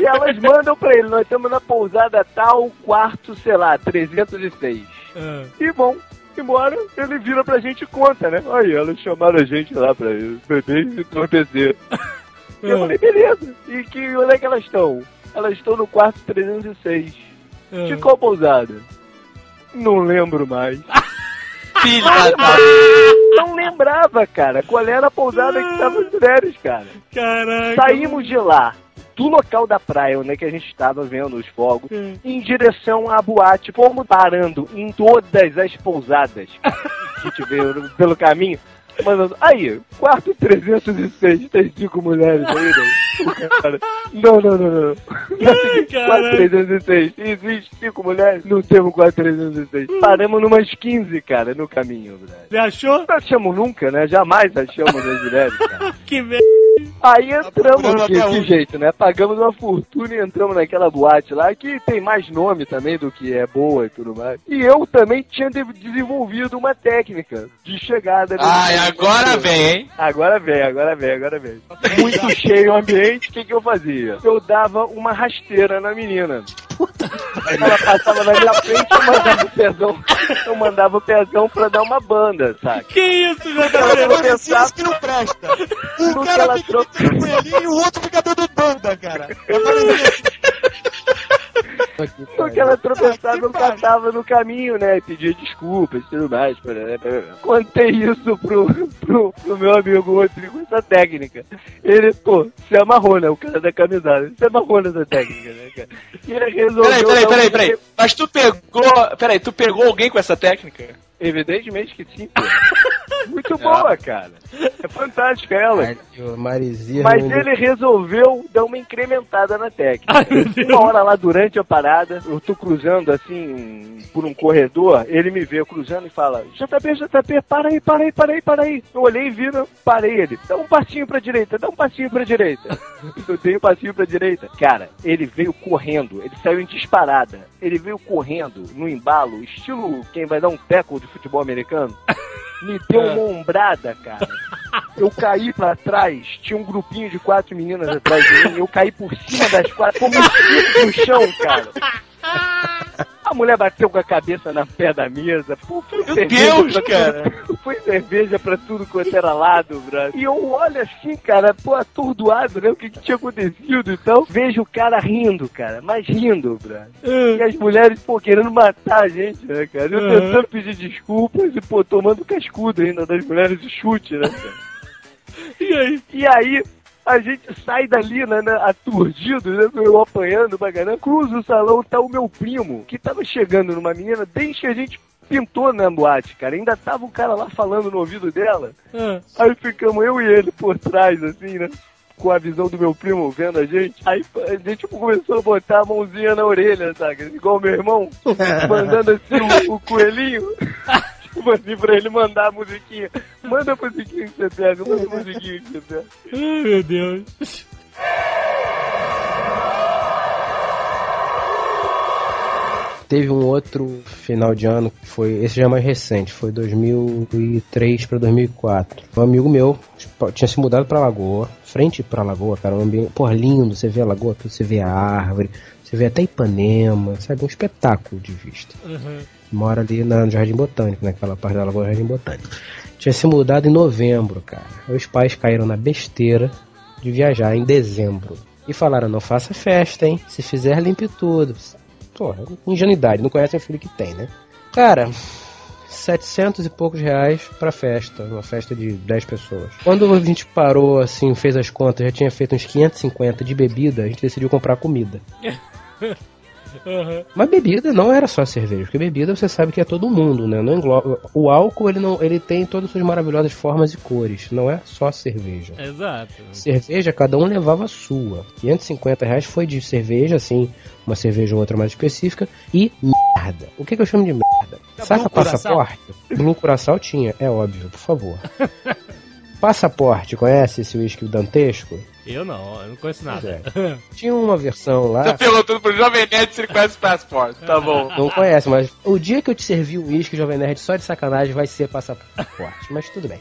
E elas mandam pra ele, nós estamos na pousada tal, quarto, sei lá, 306. Ah. E bom, embora, ele vira pra gente e conta, né? Aí, elas chamaram a gente lá pra beber e entorpecer. E eu falei, beleza. E que, onde é que elas estão? Elas estão no quarto 306. De qual pousada? Não lembro mais. Filha da... Não lembrava, cara, qual era a pousada que tava as mulheres, cara. Caraca. Saímos de lá, do local da praia onde é que a gente estava vendo os fogos, em direção à boate. Fomos parando em todas as pousadas que tiveram pelo caminho. Mandando, aí, quarto 306, tem cinco mulheres aí, não? Cara, não, não, não, não. Quarto caralho. 306, existe cinco mulheres? Não temos quarto 306. Paramos numas 15, cara, no caminho, velho. Você achou? Não achamos nunca, né? Jamais achamos as mulheres, cara. Que merda. Aí entramos aqui, até desse hoje. jeito, né? Pagamos uma fortuna e entramos naquela boate lá, que tem mais nome também do que é boa e tudo mais. E eu também tinha de- desenvolvido uma técnica de chegada. nesse- Ai, agora vem, hein? Agora vem, agora vem, agora vem. Muito cheio o ambiente, o que, que eu fazia? Eu dava uma rasteira na menina. Ela passava na minha frente, eu mandava o pezão, eu mandava o pezão pra dar uma banda, sabe? Que isso, Ela JP? não pensava Isso que não presta. Um no cara ela fica trocou. com coelhinho e o outro fica dando banda, cara. Porque ela tropeçava, eu catava no caminho, né? E pedia desculpas e tudo mais. pra- né, Contei isso pro, pro, pro meu amigo Rodrigo, essa técnica. Ele, pô, se amarrou, né? O cara da camisada. Se amarrou nessa técnica, né, cara? E ele resolveu. Peraí, peraí, peraí, peraí. Mas tu pegou. Peraí, tu pegou alguém com essa técnica? Evidentemente que sim, pô. Muito boa, cara. É fantástica ela. Marizia. Mas ele resolveu dar uma incrementada na técnica. uma hora lá durante a parada, eu tô cruzando assim por um corredor, ele me vê cruzando e fala: JP, JP, para aí, para aí, para aí, para aí. Eu olhei e vi, não, parei ele. Dá um passinho pra direita, dá um passinho pra direita. Eu dei um passinho pra direita. Cara, ele veio correndo, ele saiu em disparada. Ele veio correndo no embalo, estilo quem vai dar um tackle de futebol americano. Me deu uma ombrada, cara. Eu caí pra trás, tinha um grupinho de quatro meninas atrás de mim, eu caí por cima das quatro, como um no chão, cara. A mulher bateu com a cabeça na pé da mesa. Pô, foi Meu Deus, pra cara. Foi cerveja pra tudo quanto era lado, brother. E eu olho assim, cara, pô, atordoado, né? O que, que tinha acontecido e tal. Vejo o cara rindo, cara, mas rindo, brother. E as mulheres, pô, querendo matar a gente, né, cara? Eu Uhum. tentando pedir desculpas e, pô, tomando cascudo ainda das mulheres de chute, né, cara? E aí? E aí, a gente sai dali, né, né, aturdido, né, eu apanhando pra caramba, cruza o salão, tá o meu primo, que tava chegando numa menina desde que a gente pintou na boate, cara. Ainda tava o cara lá falando no ouvido dela. Ah. Aí ficamos eu e ele por trás, assim, né? Com a visão do meu primo vendo a gente. Aí a gente tipo, começou a botar a mãozinha na orelha, sabe? Igual o meu irmão, mandando assim o, o coelhinho. Tipo assim, pra ele mandar a musiquinha. Manda a musiquinha que você pega, manda a musiquinha que você pega. Ai, meu Deus. Teve um outro final de ano que foi. Esse já é mais recente, foi 2003 pra 2004. Um amigo meu tipo, tinha se mudado pra Lagoa, frente pra Lagoa, cara, um ambiente. Porra, lindo, você vê a Lagoa, tudo, você vê a árvore, você vê até Ipanema, sabe? Um espetáculo de vista. Uhum. Mora ali na, no Jardim Botânico, naquela parte da Lagoa Jardim Botânico. Tinha se mudado em novembro, cara. Os pais caíram na besteira de viajar em dezembro. E falaram, não faça festa, hein? Se fizer, limpe tudo. Porra, ingenuidade, não conhecem o filho que tem, né? Cara, 700 e poucos reais pra festa, uma festa de 10 pessoas. Quando a gente parou, assim, fez as contas, já tinha feito uns 550 de bebida, a gente decidiu comprar comida. Uhum. Mas bebida não era só cerveja, porque bebida você sabe que é todo mundo, né? Não engloba... O álcool ele não, ele tem todas as suas maravilhosas formas e cores, não é só cerveja. Exato. Cerveja, cada um levava a sua. 550 reais foi de cerveja, assim, uma cerveja ou outra mais específica, e merda. O que, que eu chamo de merda? Saca Blue Curaçao? passaporte? Blue Curaçao tinha, é óbvio, por favor. passaporte, conhece esse uísque dantesco? Eu não, eu não conheço nada. Tinha uma versão lá. Tá perguntando pro Jovem Nerd se ele conhece o passaporte. Tá bom. Não conhece, mas o dia que eu te servir um uísque Jovem Nerd só de sacanagem vai ser passaporte, mas tudo bem.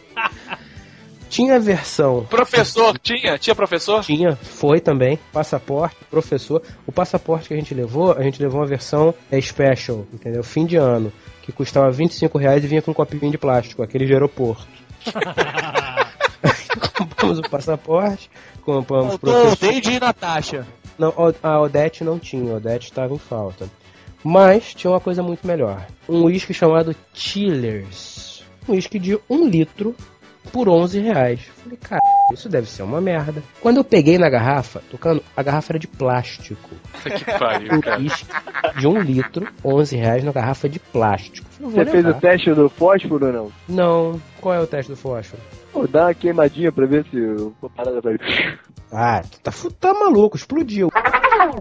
Tinha a versão. Professor, tinha? Tinha professor? Tinha, foi também. Passaporte, professor. O passaporte que a gente levou, a gente levou uma versão é, special, entendeu? Fim de ano, que custava 25 reais e vinha com um copinho de plástico, aquele de aeroporto. compramos o passaporte, compramos o Faltou professor. Deide e Natasha. Não, o- a Odete não tinha, a Odete estava em falta. Mas tinha uma coisa muito melhor. Um uísque chamado Chillers. Um uísque de um litro por 11 reais. Falei, cara, isso deve ser uma merda. Quando eu peguei na garrafa, tocando, a garrafa era de plástico. Que pariu, Um cara. uísque de um litro, 11 reais na garrafa de plástico. Falei, Você fez o levar. teste do fósforo ou não? Não. Qual é o teste do fósforo? Pô, dá uma queimadinha pra ver se a parada vai. Ah, tu tá, tá maluco, explodiu.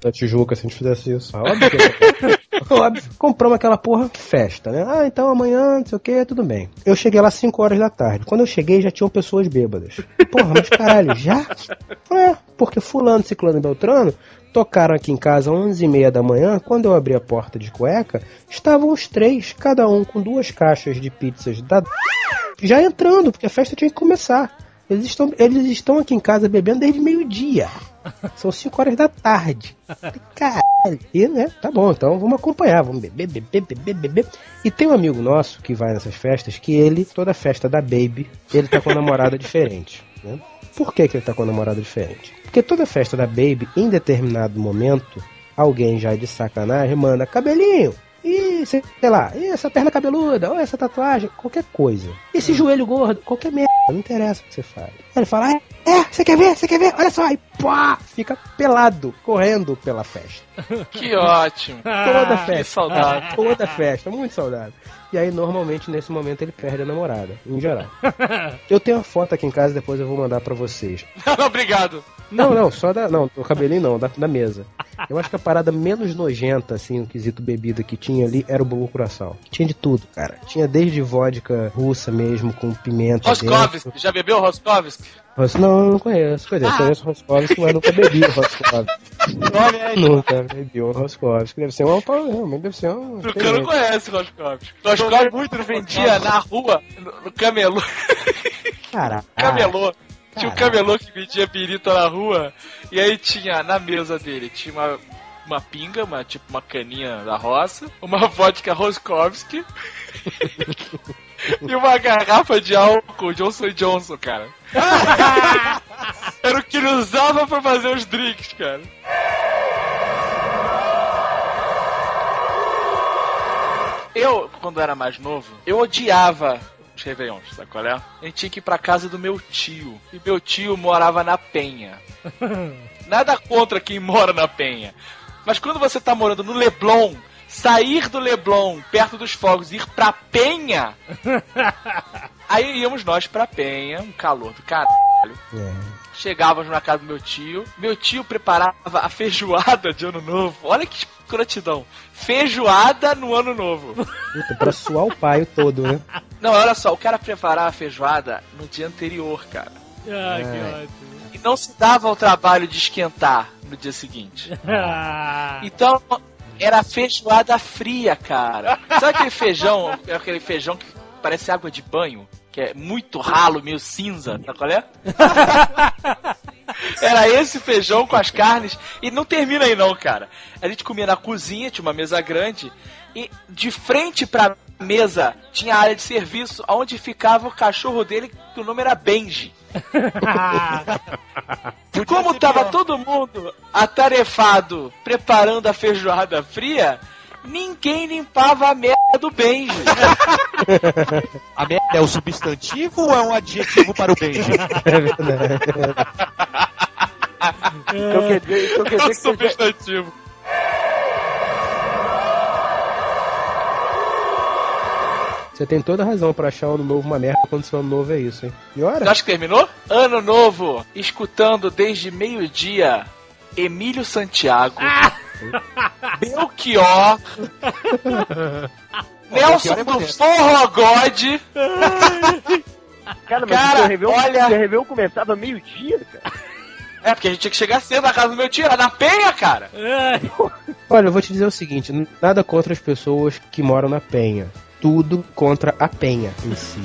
Da Tijuca, se a gente fizesse isso. Ah, Óbvio que Óbvio. Compramos aquela porra festa, né? Ah, então amanhã, não sei o que, tudo bem. Eu cheguei lá 5 horas da tarde. Quando eu cheguei, já tinham pessoas bêbadas. Porra, mas caralho, já? É, porque fulano, ciclano e beltrano tocaram aqui em casa às 11 e meia da manhã. Quando eu abri a porta de cueca, estavam os três, cada um com duas caixas de pizzas da já entrando, porque a festa tinha que começar. Eles estão, eles estão aqui em casa bebendo desde meio-dia. São 5 horas da tarde. Caralho. E, né? Tá bom, então vamos acompanhar. Vamos beber, beber, beber, beber. E tem um amigo nosso que vai nessas festas que ele, toda festa da Baby, ele tá com uma namorada diferente. Né? Por que, que ele tá com a namorada diferente? Porque toda festa da Baby, em determinado momento, alguém já de sacanagem manda cabelinho. E sei lá, e essa perna cabeluda, ou essa tatuagem, qualquer coisa. Esse joelho gordo, qualquer merda, não interessa o que você faz. Aí ele fala, "Ah, é, você quer ver, você quer ver, olha só, e pá, fica pelado, correndo pela festa. Que ótimo. Toda Que festa. saudade. Toda festa, muito saudável. E aí, normalmente, nesse momento, ele perde a namorada, em geral. Eu tenho uma foto aqui em casa, depois eu vou mandar pra vocês. Não, obrigado. Não, não, só da. Não, do cabelinho não, da, da mesa. Eu acho que a parada menos nojenta, assim, o quesito bebida que tinha ali era o bolo curaçao. Tinha de tudo, cara. Tinha desde vodka russa mesmo, com pimenta. Roskovski, já bebeu Roskovski? Ros- Não, eu não conheço. Quer dizer, eu conheço Roskovski, mas nunca bebi o Roskovski. Nome aí. nunca bebi o Roskovski. Deve ser uma. Realmente deve ser um. Porque eu não conheço Roskovski. Roskovski vendia na rua, no, no camelô. Caraca. camelô. Tinha um camelô que vendia pirita na rua. E aí tinha, na mesa dele, tinha uma, uma pinga, uma, tipo uma caninha da roça, uma vodka Roskovski e uma garrafa de álcool Johnson Johnson, cara. Era o que ele usava pra fazer os drinks, cara. Eu, quando era mais novo, eu odiava Réveillons, sabe qual é? A gente tinha que ir pra casa do meu tio. E meu tio morava na Penha. Nada contra quem mora na Penha. Mas quando você tá morando no Leblon, sair do Leblon, perto dos fogos, e ir pra Penha, aí íamos nós pra Penha, um calor do caralho. É. Chegávamos na casa do meu tio. Meu tio preparava a feijoada de ano novo. Olha que escrotidão. Feijoada no ano novo. Puta, pra suar o paio todo, né? Não, olha só, o cara preparava a feijoada no dia anterior, cara. Ah, que É. ótimo. E não se dava o trabalho de esquentar no dia seguinte. Ah, Então, era feijoada fria, cara. Sabe aquele feijão, aquele feijão que parece água de banho? Que é muito ralo, meio cinza, sabe qual é? Era esse feijão com as carnes. E não termina aí não, cara. A gente comia na cozinha, tinha uma mesa grande. E de frente pra mesa tinha a área de serviço, onde ficava o cachorro dele, que o nome era Benji. Como tava todo mundo atarefado preparando a feijoada fria, ninguém limpava a merda do Benji. A merda é o substantivo ou é um adjetivo para o Benji? É verdade. Então quer dizer, então quer É dizer um que você já, Você tem toda a razão pra achar o ano novo uma merda quando seu ano novo é isso, hein? E Você ora? acha que terminou? Ano novo, escutando desde meio-dia Emílio Santiago, Belchior, Nelson Belchior é do modesto. Forro God, cara, mas Cara, o Réveillon, olha- o Réveillon começava meio-dia, cara. É, porque a gente tinha que chegar cedo na casa do meu tio, era na penha, cara. Olha, eu vou te dizer o seguinte: nada contra as pessoas que moram na Penha. Tudo contra a Penha em si.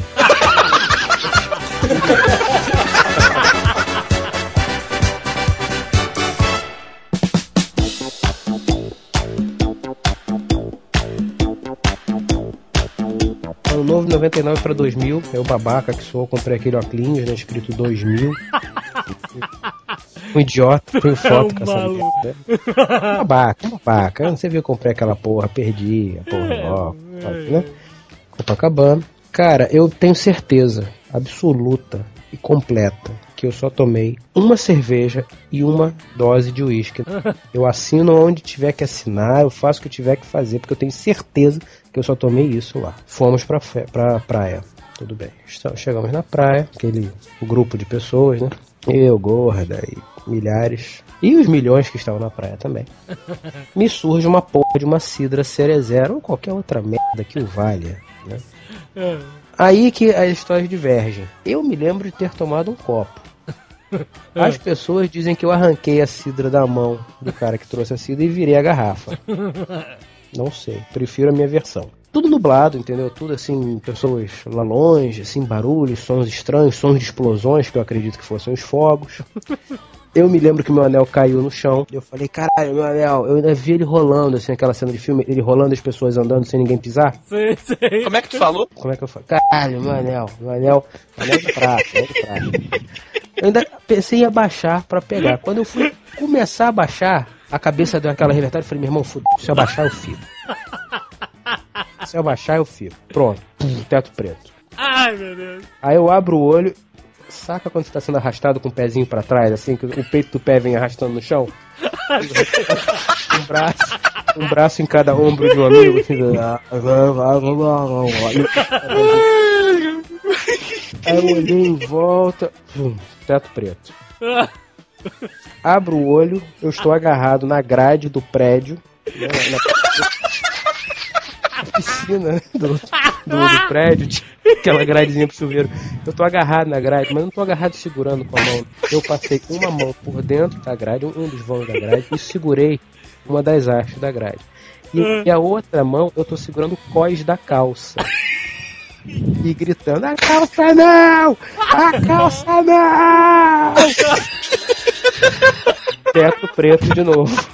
Ano novo 99 pra 2000. Eu, babaca que sou, comprei aquele óculos, né? Escrito 2000. Um idiota, tenho foto um com essa merda. Babaca, babaca. Eu não sei ver comprei aquela porra, perdi a porra do óculos, tal, né? Copacabana. Cara, eu tenho certeza absoluta e completa que eu só tomei uma cerveja e uma dose de uísque. Eu assino onde tiver que assinar, eu faço o que tiver que fazer, porque eu tenho certeza que eu só tomei isso lá. Fomos pra, pra praia. Tudo bem. Chegamos na praia, aquele grupo de pessoas, né? Eu, gorda e milhares. E os milhões que estavam na praia também. Me surge uma porra de uma cidra cerezera ou qualquer outra merda que o valha, né? Aí que a história diverge. Eu me lembro de ter tomado um copo. As pessoas dizem que eu arranquei a cidra da mão do cara que trouxe a cidra e virei a garrafa. Não sei, prefiro a minha versão. Tudo nublado, entendeu? Tudo assim, pessoas lá longe, assim, barulhos, sons estranhos, sons de explosões, que eu acredito que fossem os fogos. Eu me lembro que meu anel caiu no chão. Eu falei, caralho, meu anel. Eu ainda vi ele rolando, assim, aquela cena de filme, ele rolando as pessoas andando sem ninguém pisar. Sei, sei. Como é que tu falou? Como é que eu falo? Caralho, meu anel, meu anel, anel de prata, anel de prata. Eu ainda pensei em abaixar pra pegar. Quando eu fui começar a abaixar, a cabeça deu aquela revertada. Eu falei, meu irmão, fude, se eu abaixar, eu fico. Se eu abaixar, eu fico. Pronto, teto preto. Ai, meu Deus. Aí eu abro o olho, saca quando você tá sendo arrastado com o pezinho pra trás, assim, que o peito do pé vem arrastando no chão? um braço, um braço em cada ombro de um amigo. assim, Aí eu olhei em volta, pum, teto preto. Abro o olho, eu estou agarrado na grade do prédio, né, na piscina do, do, do prédio, aquela gradezinha pro chuveiro. Eu tô agarrado na grade, mas não tô agarrado segurando com a mão. Eu passei uma mão por dentro da grade, um dos vãos da grade, e segurei uma das hastes da grade. E, e a outra mão eu tô segurando o cós da calça. E gritando, a calça não! A calça não! Teto preto de novo.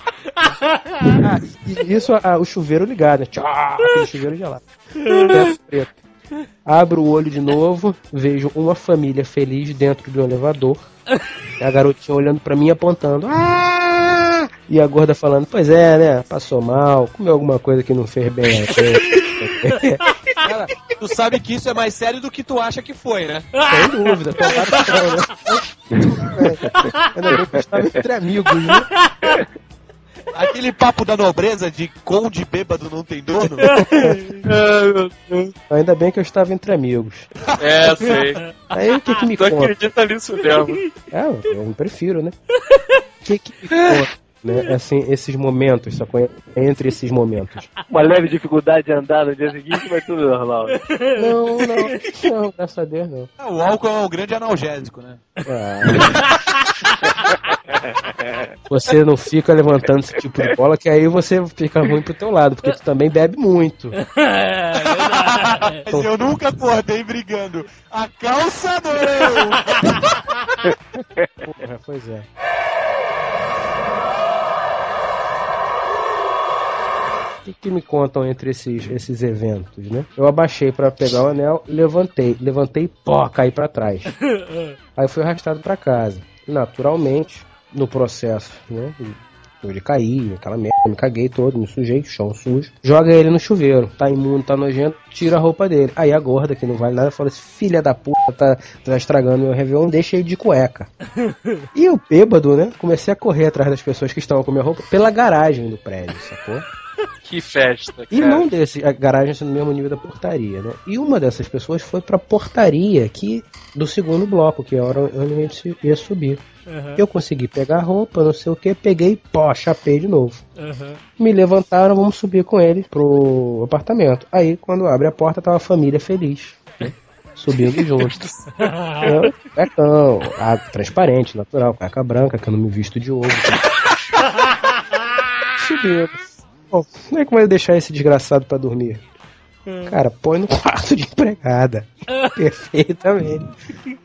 Ah, e isso, ah, o chuveiro ligado, né? Tchau, aquele chuveiro gelado. Teto preto. Abro o olho de novo, vejo uma família feliz dentro de um elevador. A garotinha olhando pra mim apontando. Ah! E a gorda falando, pois é, né? Passou mal, comeu alguma coisa que não fez bem. a coisa." Cara, tu sabe que isso é mais sério do que tu acha que foi, né? Sem dúvida, não, né? Ainda bem que eu estava entre amigos, né? Aquele papo da nobreza de conde bêbado não tem dono. Ainda bem que eu estava entre amigos. É, sei. Aí o que que me Tu conta? acredita nisso mesmo. É, eu prefiro, né? O que que me conta? Né? Assim, esses momentos, só entre esses momentos. Uma leve dificuldade de andar no dia seguinte, mas tudo normal. Não, não, não, graças a Deus não. O álcool é um grande analgésico, né? Ah. Você não fica levantando esse tipo de bola, que aí você fica ruim pro teu lado, porque tu também bebe muito. É. Mas eu nunca acordei brigando. A calça não! Porra, pois é. O que, que me contam entre esses, esses eventos, né? Eu abaixei pra pegar o anel, levantei, levantei, pó, caí pra trás. Aí fui arrastado pra casa. Naturalmente, no processo, né? De cair, aquela merda, me caguei todo, me sujei, chão sujo. Joga ele no chuveiro, tá imundo, tá nojento, tira a roupa dele. Aí a gorda, que não vale nada, fala assim: filha da puta, tá, tá estragando meu Réveillon, deixa ele de cueca. E eu, bêbado, né? Comecei a correr atrás das pessoas que estavam com minha roupa pela garagem do prédio, sacou? Que festa, E cara. não desse, a garagem sendo no mesmo nível da portaria, né? E uma dessas pessoas foi pra portaria aqui do segundo bloco, que era onde a gente ia subir. Eu consegui pegar a roupa, não sei o que, peguei, pó, chapei de novo. Me levantaram, vamos subir com ele pro apartamento. Aí, quando abre a porta, tava a família feliz. né? Subindo junto. Eu, Cuecão, transparente, natural, cueca branca, que eu não me visto de ouro. Subimos. Bom, como é que vai deixar esse desgraçado pra dormir? Cara, põe no quarto de empregada. Perfeitamente.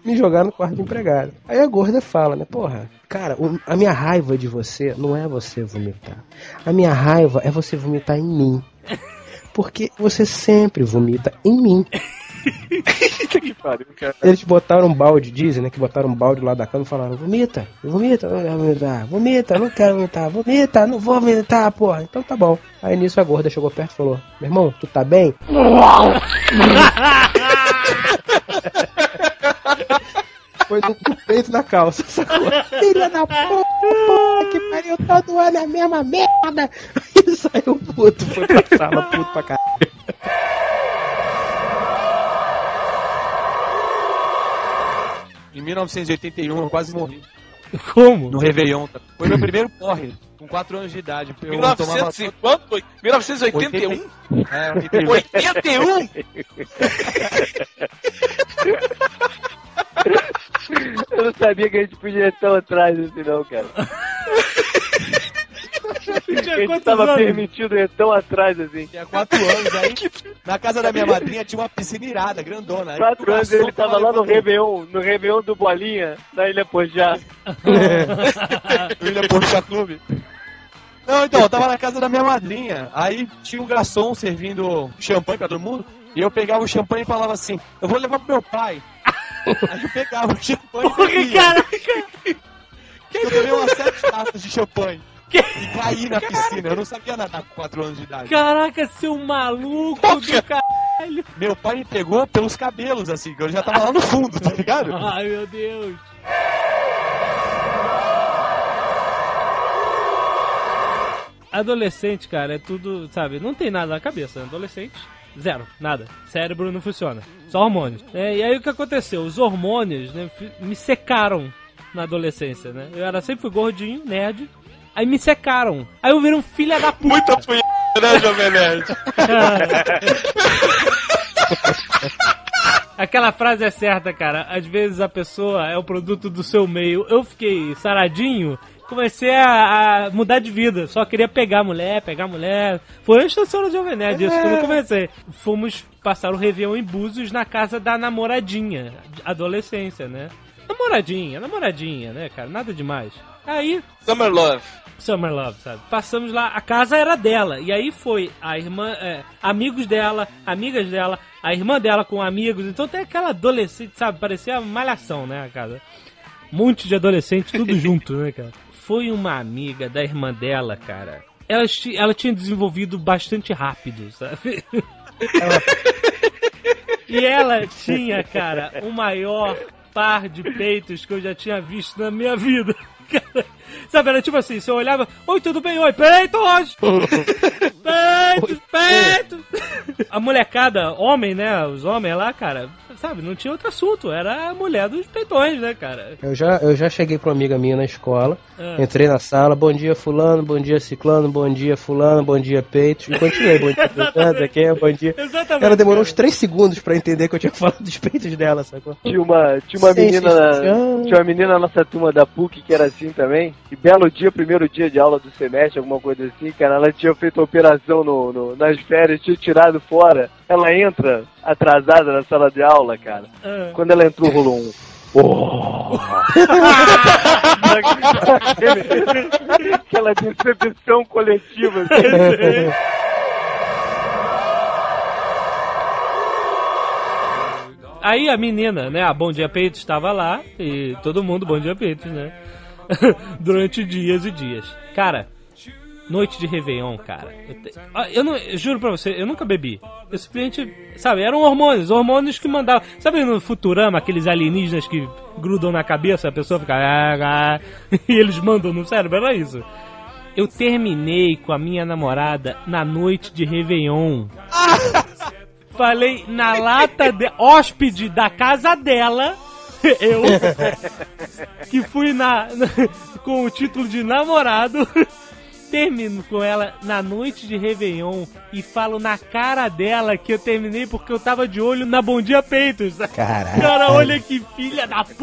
Me jogar no quarto de empregada. Aí a gorda fala, né? Porra, cara, a minha raiva de você não é você vomitar. A minha raiva é você vomitar em mim. Porque você sempre vomita em mim. Que pariu, cara. Eles botaram um balde, dizem, né? Que botaram um balde lá da cama e falaram: vomita, vomita, não quero vomitar, vomita, não quero vomitar, vomita, não vou vomitar, porra. Então tá bom. Aí nisso a gorda chegou perto e falou: Meu irmão, tu tá bem? Foi no peito na calça, sacou? Filha da porra, que pariu, todo ano a mesma merda. E saiu puto, foi pra sala, puto pra caralho. Em 1981 eu quase morri. Como? No Réveillon. Foi meu primeiro porre, com 4 anos de idade. Eu 1900 e quanto? foi? 1981? É, 81. 81? Eu não sabia que a gente podia ir tão atrás assim, não, cara. Tinha que a gente quantos tava anos? permitido ir tão atrás assim. Tinha quatro anos aí. Na casa da minha madrinha tinha uma piscina irada, grandona. Aí Quatro anos ele tava lá no Réveillon, no Réveillon do Bolinha, na Ilha Pojá. William Porsche Clube. Não, então, eu tava na casa da minha madrinha. Aí tinha um garçom servindo champanhe pra todo mundo. E eu pegava o champanhe e falava assim: Eu vou levar pro meu pai. Aí eu pegava o champanhe e Porra, caraca! Eu tomei umas sete taças de champanhe. E caí na piscina. Eu não sabia nadar com 4 anos de idade. Caraca, seu maluco do caralho! Meu pai me pegou pelos cabelos, assim, que eu já tava lá no fundo, tá ligado? Ai, meu Deus! Adolescente, cara, é tudo, sabe, não tem nada na cabeça. Adolescente, zero, nada. Cérebro não funciona, só hormônios. É, e aí o que aconteceu? Os hormônios né, me secaram na adolescência, né? Eu era sempre fui gordinho, nerd, aí me secaram. Aí eu virei um filho da puta. Muita punheta, né, Jovem Nerd? Aquela frase é certa, cara. Às vezes a pessoa é o produto do seu meio. Eu fiquei saradinho, comecei a, a mudar de vida. Só queria pegar mulher, pegar mulher. Foi antes da senhora Jovem Nerd, isso quando eu comecei. Fomos passar o Réveillon em Búzios na casa da namoradinha, adolescência, né? Namoradinha, namoradinha, né, cara? Nada demais. Aí, Summer Love. Summer Love, sabe? Passamos lá, a casa era dela. E aí foi a irmã, é, amigos dela, amigas dela, a irmã dela com amigos. Então tem aquela adolescente, sabe? Parecia uma malhação, né, a casa. Um monte de adolescente, tudo junto, né, cara? Foi uma amiga da irmã dela, cara. Ela, ela tinha desenvolvido bastante rápido, sabe? E ela tinha, cara, o maior par de peitos que eu já tinha visto na minha vida. Cara, sabe, era tipo assim, você olhava, oi, tudo bem? Oi, peitos! Peitos, peitos! A molecada, homem, né, os homens lá, cara, sabe, não tinha outro assunto, era a mulher dos peitões, né, cara? Eu já, eu já cheguei pra uma amiga minha na escola, Ah. entrei na sala, bom dia fulano, bom dia ciclano, bom dia fulano, bom dia peitos, e continuei, bom dia fulano, aqui é, bom dia. Exatamente. Ela demorou uns cara. 3 segundos pra entender que eu tinha falado dos peitos dela, sacou? Tinha uma, tinha uma Sim, menina sim, sim. Tinha uma menina na nossa turma da PUC que era assim também. E belo dia, primeiro dia de aula do semestre, alguma coisa assim, cara, ela tinha feito uma operação no, no- nas férias, tinha tirado fora. Ela entra atrasada na sala de aula, cara. Ah. Quando ela entrou, rolou um. Oh. Aquela decepção coletiva. assim. Aí a menina, né, a Bom Dia Peitos estava lá e todo mundo Bom Dia Peitos, né? Durante dias e dias. Cara, noite de Réveillon, cara. Eu, te- Ah, eu não, eu juro pra você, eu nunca bebi. Eu simplesmente, sabe, eram hormônios, hormônios que mandavam. Sabe no Futurama, aqueles alienígenas que grudam na cabeça, a pessoa fica. E eles mandam no cérebro, era isso. Eu terminei com a minha namorada na noite de Réveillon. Falei na lata de hóspede da casa dela. Eu que fui na, com o título de namorado. Termino com ela na noite de Réveillon e falo na cara dela que eu terminei porque eu tava de olho na Bom Dia Peitos. Caralho. Cara, olha que filha da p.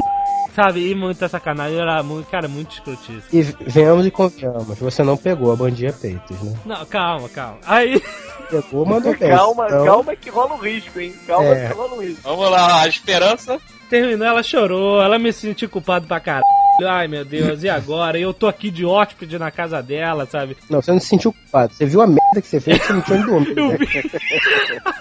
Sabe, e muita sacanagem. Era muito, cara, muito escrotice. E venhamos e convenhamos, você não pegou a bom dia peitos, né? Não, calma, calma. Aí. Pegou, mandou bem. Calma, Então, calma que rola um risco, hein? Calma É. que rola um risco. Vamos lá, a esperança. Terminou, ela chorou, ela me sentiu culpado pra caralho. Ai meu Deus, e agora? Eu tô aqui de hóspede na casa dela, sabe? Não, você não se sentiu culpado. Você viu a merda que você fez, você não tinha onde dormir. Eu né? vi.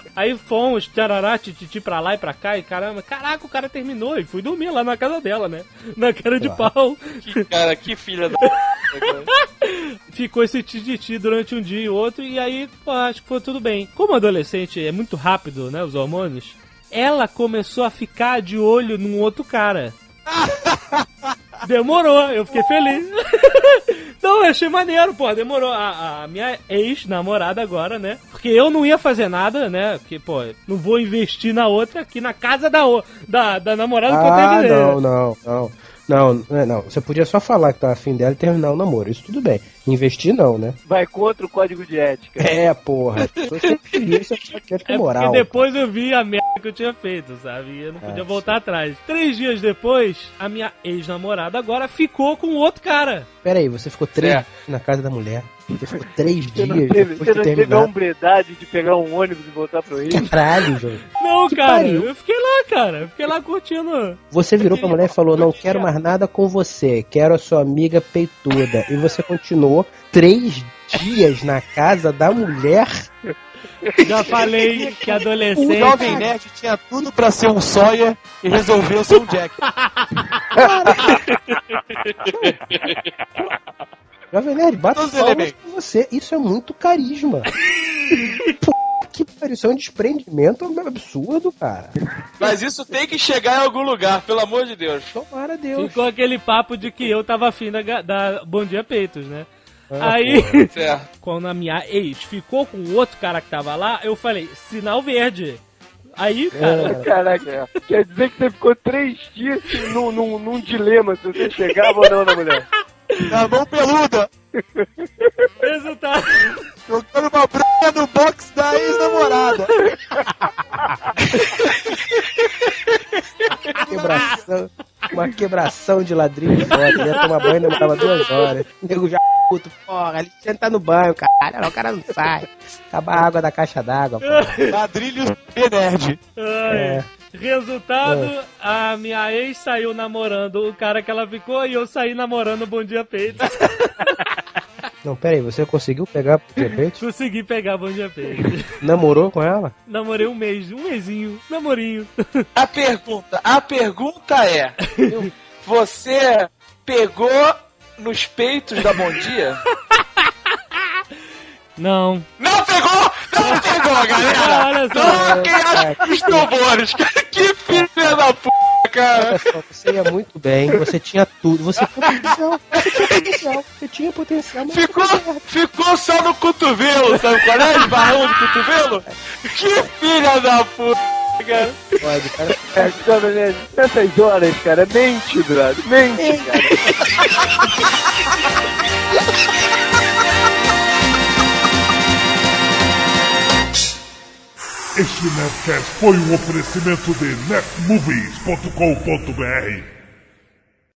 Aí fomos, tarará, tititi pra lá e pra cá, e caramba, caraca, o cara terminou e fui dormir lá na casa dela, né? Na cara de pau. Que cara, que filha da. Ficou esse tititi durante um dia e outro, e aí, pô, acho que foi tudo bem. Como adolescente é muito rápido, né, os hormônios, ela começou a ficar de olho num outro cara. Demorou, eu fiquei feliz. Então, eu achei maneiro, pô, demorou. A, a minha ex-namorada agora, né? Porque eu não ia fazer nada, né? Porque, pô, não vou investir na outra aqui na casa da, da, da namorada que eu Ah, terminei. não, não, não. Não, não, é, não. Você podia só falar que tá afim dela e terminar o namoro. Isso tudo bem. Investir não, né? Vai contra o código de ética. É, porra. Que isso aqui é com É moral. porque depois eu vi a merda que eu tinha feito, sabe? E eu não podia Ah, voltar atrás. Três dias depois, a minha ex-namorada agora ficou com outro cara. pera aí, você ficou três É. dias na casa da mulher. Você ficou três Você não dias teve, depois você não teve a hombridade de pegar um ônibus e voltar pro Rio? Caralho, João. Não, Que cara, pariu. eu fiquei lá, cara. Eu fiquei lá curtindo. Você virou pra mulher e falou: Não quero mais nada com você, quero a sua amiga peituda. E você continuou três dias na casa da mulher. Já falei que O adolescente. Jovem Nerd tinha tudo pra ser um Sawyer e resolveu ser um Jack. Jovem Nerd, os palmas com você. Isso é muito carisma. Pô, que pariu, isso é um desprendimento absurdo, cara. Mas isso tem que chegar em algum lugar, pelo amor de Deus. Tomara Deus. Ficou aquele papo de que eu tava afim da, da Bom Dia Peitos, né? Ah, Aí, Certo. quando a minha ex ficou com o outro cara que tava lá, eu falei, sinal verde. Aí, cara, Caraca, quer dizer que você ficou três dias num, num, num dilema se você chegava ou não na mulher. Na mão peluda, resultado. jogando uma branca no box da ex-namorada. Quebração, uma quebração de ladrilho foda. Ele ia tomar banho e demorava duas horas. O nego já puto, porra, ele tinha que tá no banho, caralho. O cara não sai. Acaba a água da caixa d'água, e Nerd. É. Resultado, a minha ex saiu namorando o cara que ela ficou e eu saí namorando o Bom Dia Peitos. Não, pera aí, você conseguiu pegar de repente? Consegui pegar Bom Dia Peitos. Namorou com ela? Namorei um mês, um mesinho, namorinho. A pergunta, a pergunta é: você pegou nos peitos da Bom Dia? Não. Não pegou! Não pegou, galera! Olha só. Não, quem acha que os tambores? Que filha da p, cara! Você ia muito bem, você tinha tudo, você tinha potencial, você tinha potencial, você tinha potencial, mas Ficou, ficou só no cotovelo, sabe qual é? Esbarrão do cotovelo? Que filha da p, cara! pode, cara. É, Nerd, nessas horas, cara, mente, brother, mente, cara. Este Nerdcast foi um oferecimento de netmovies.com.br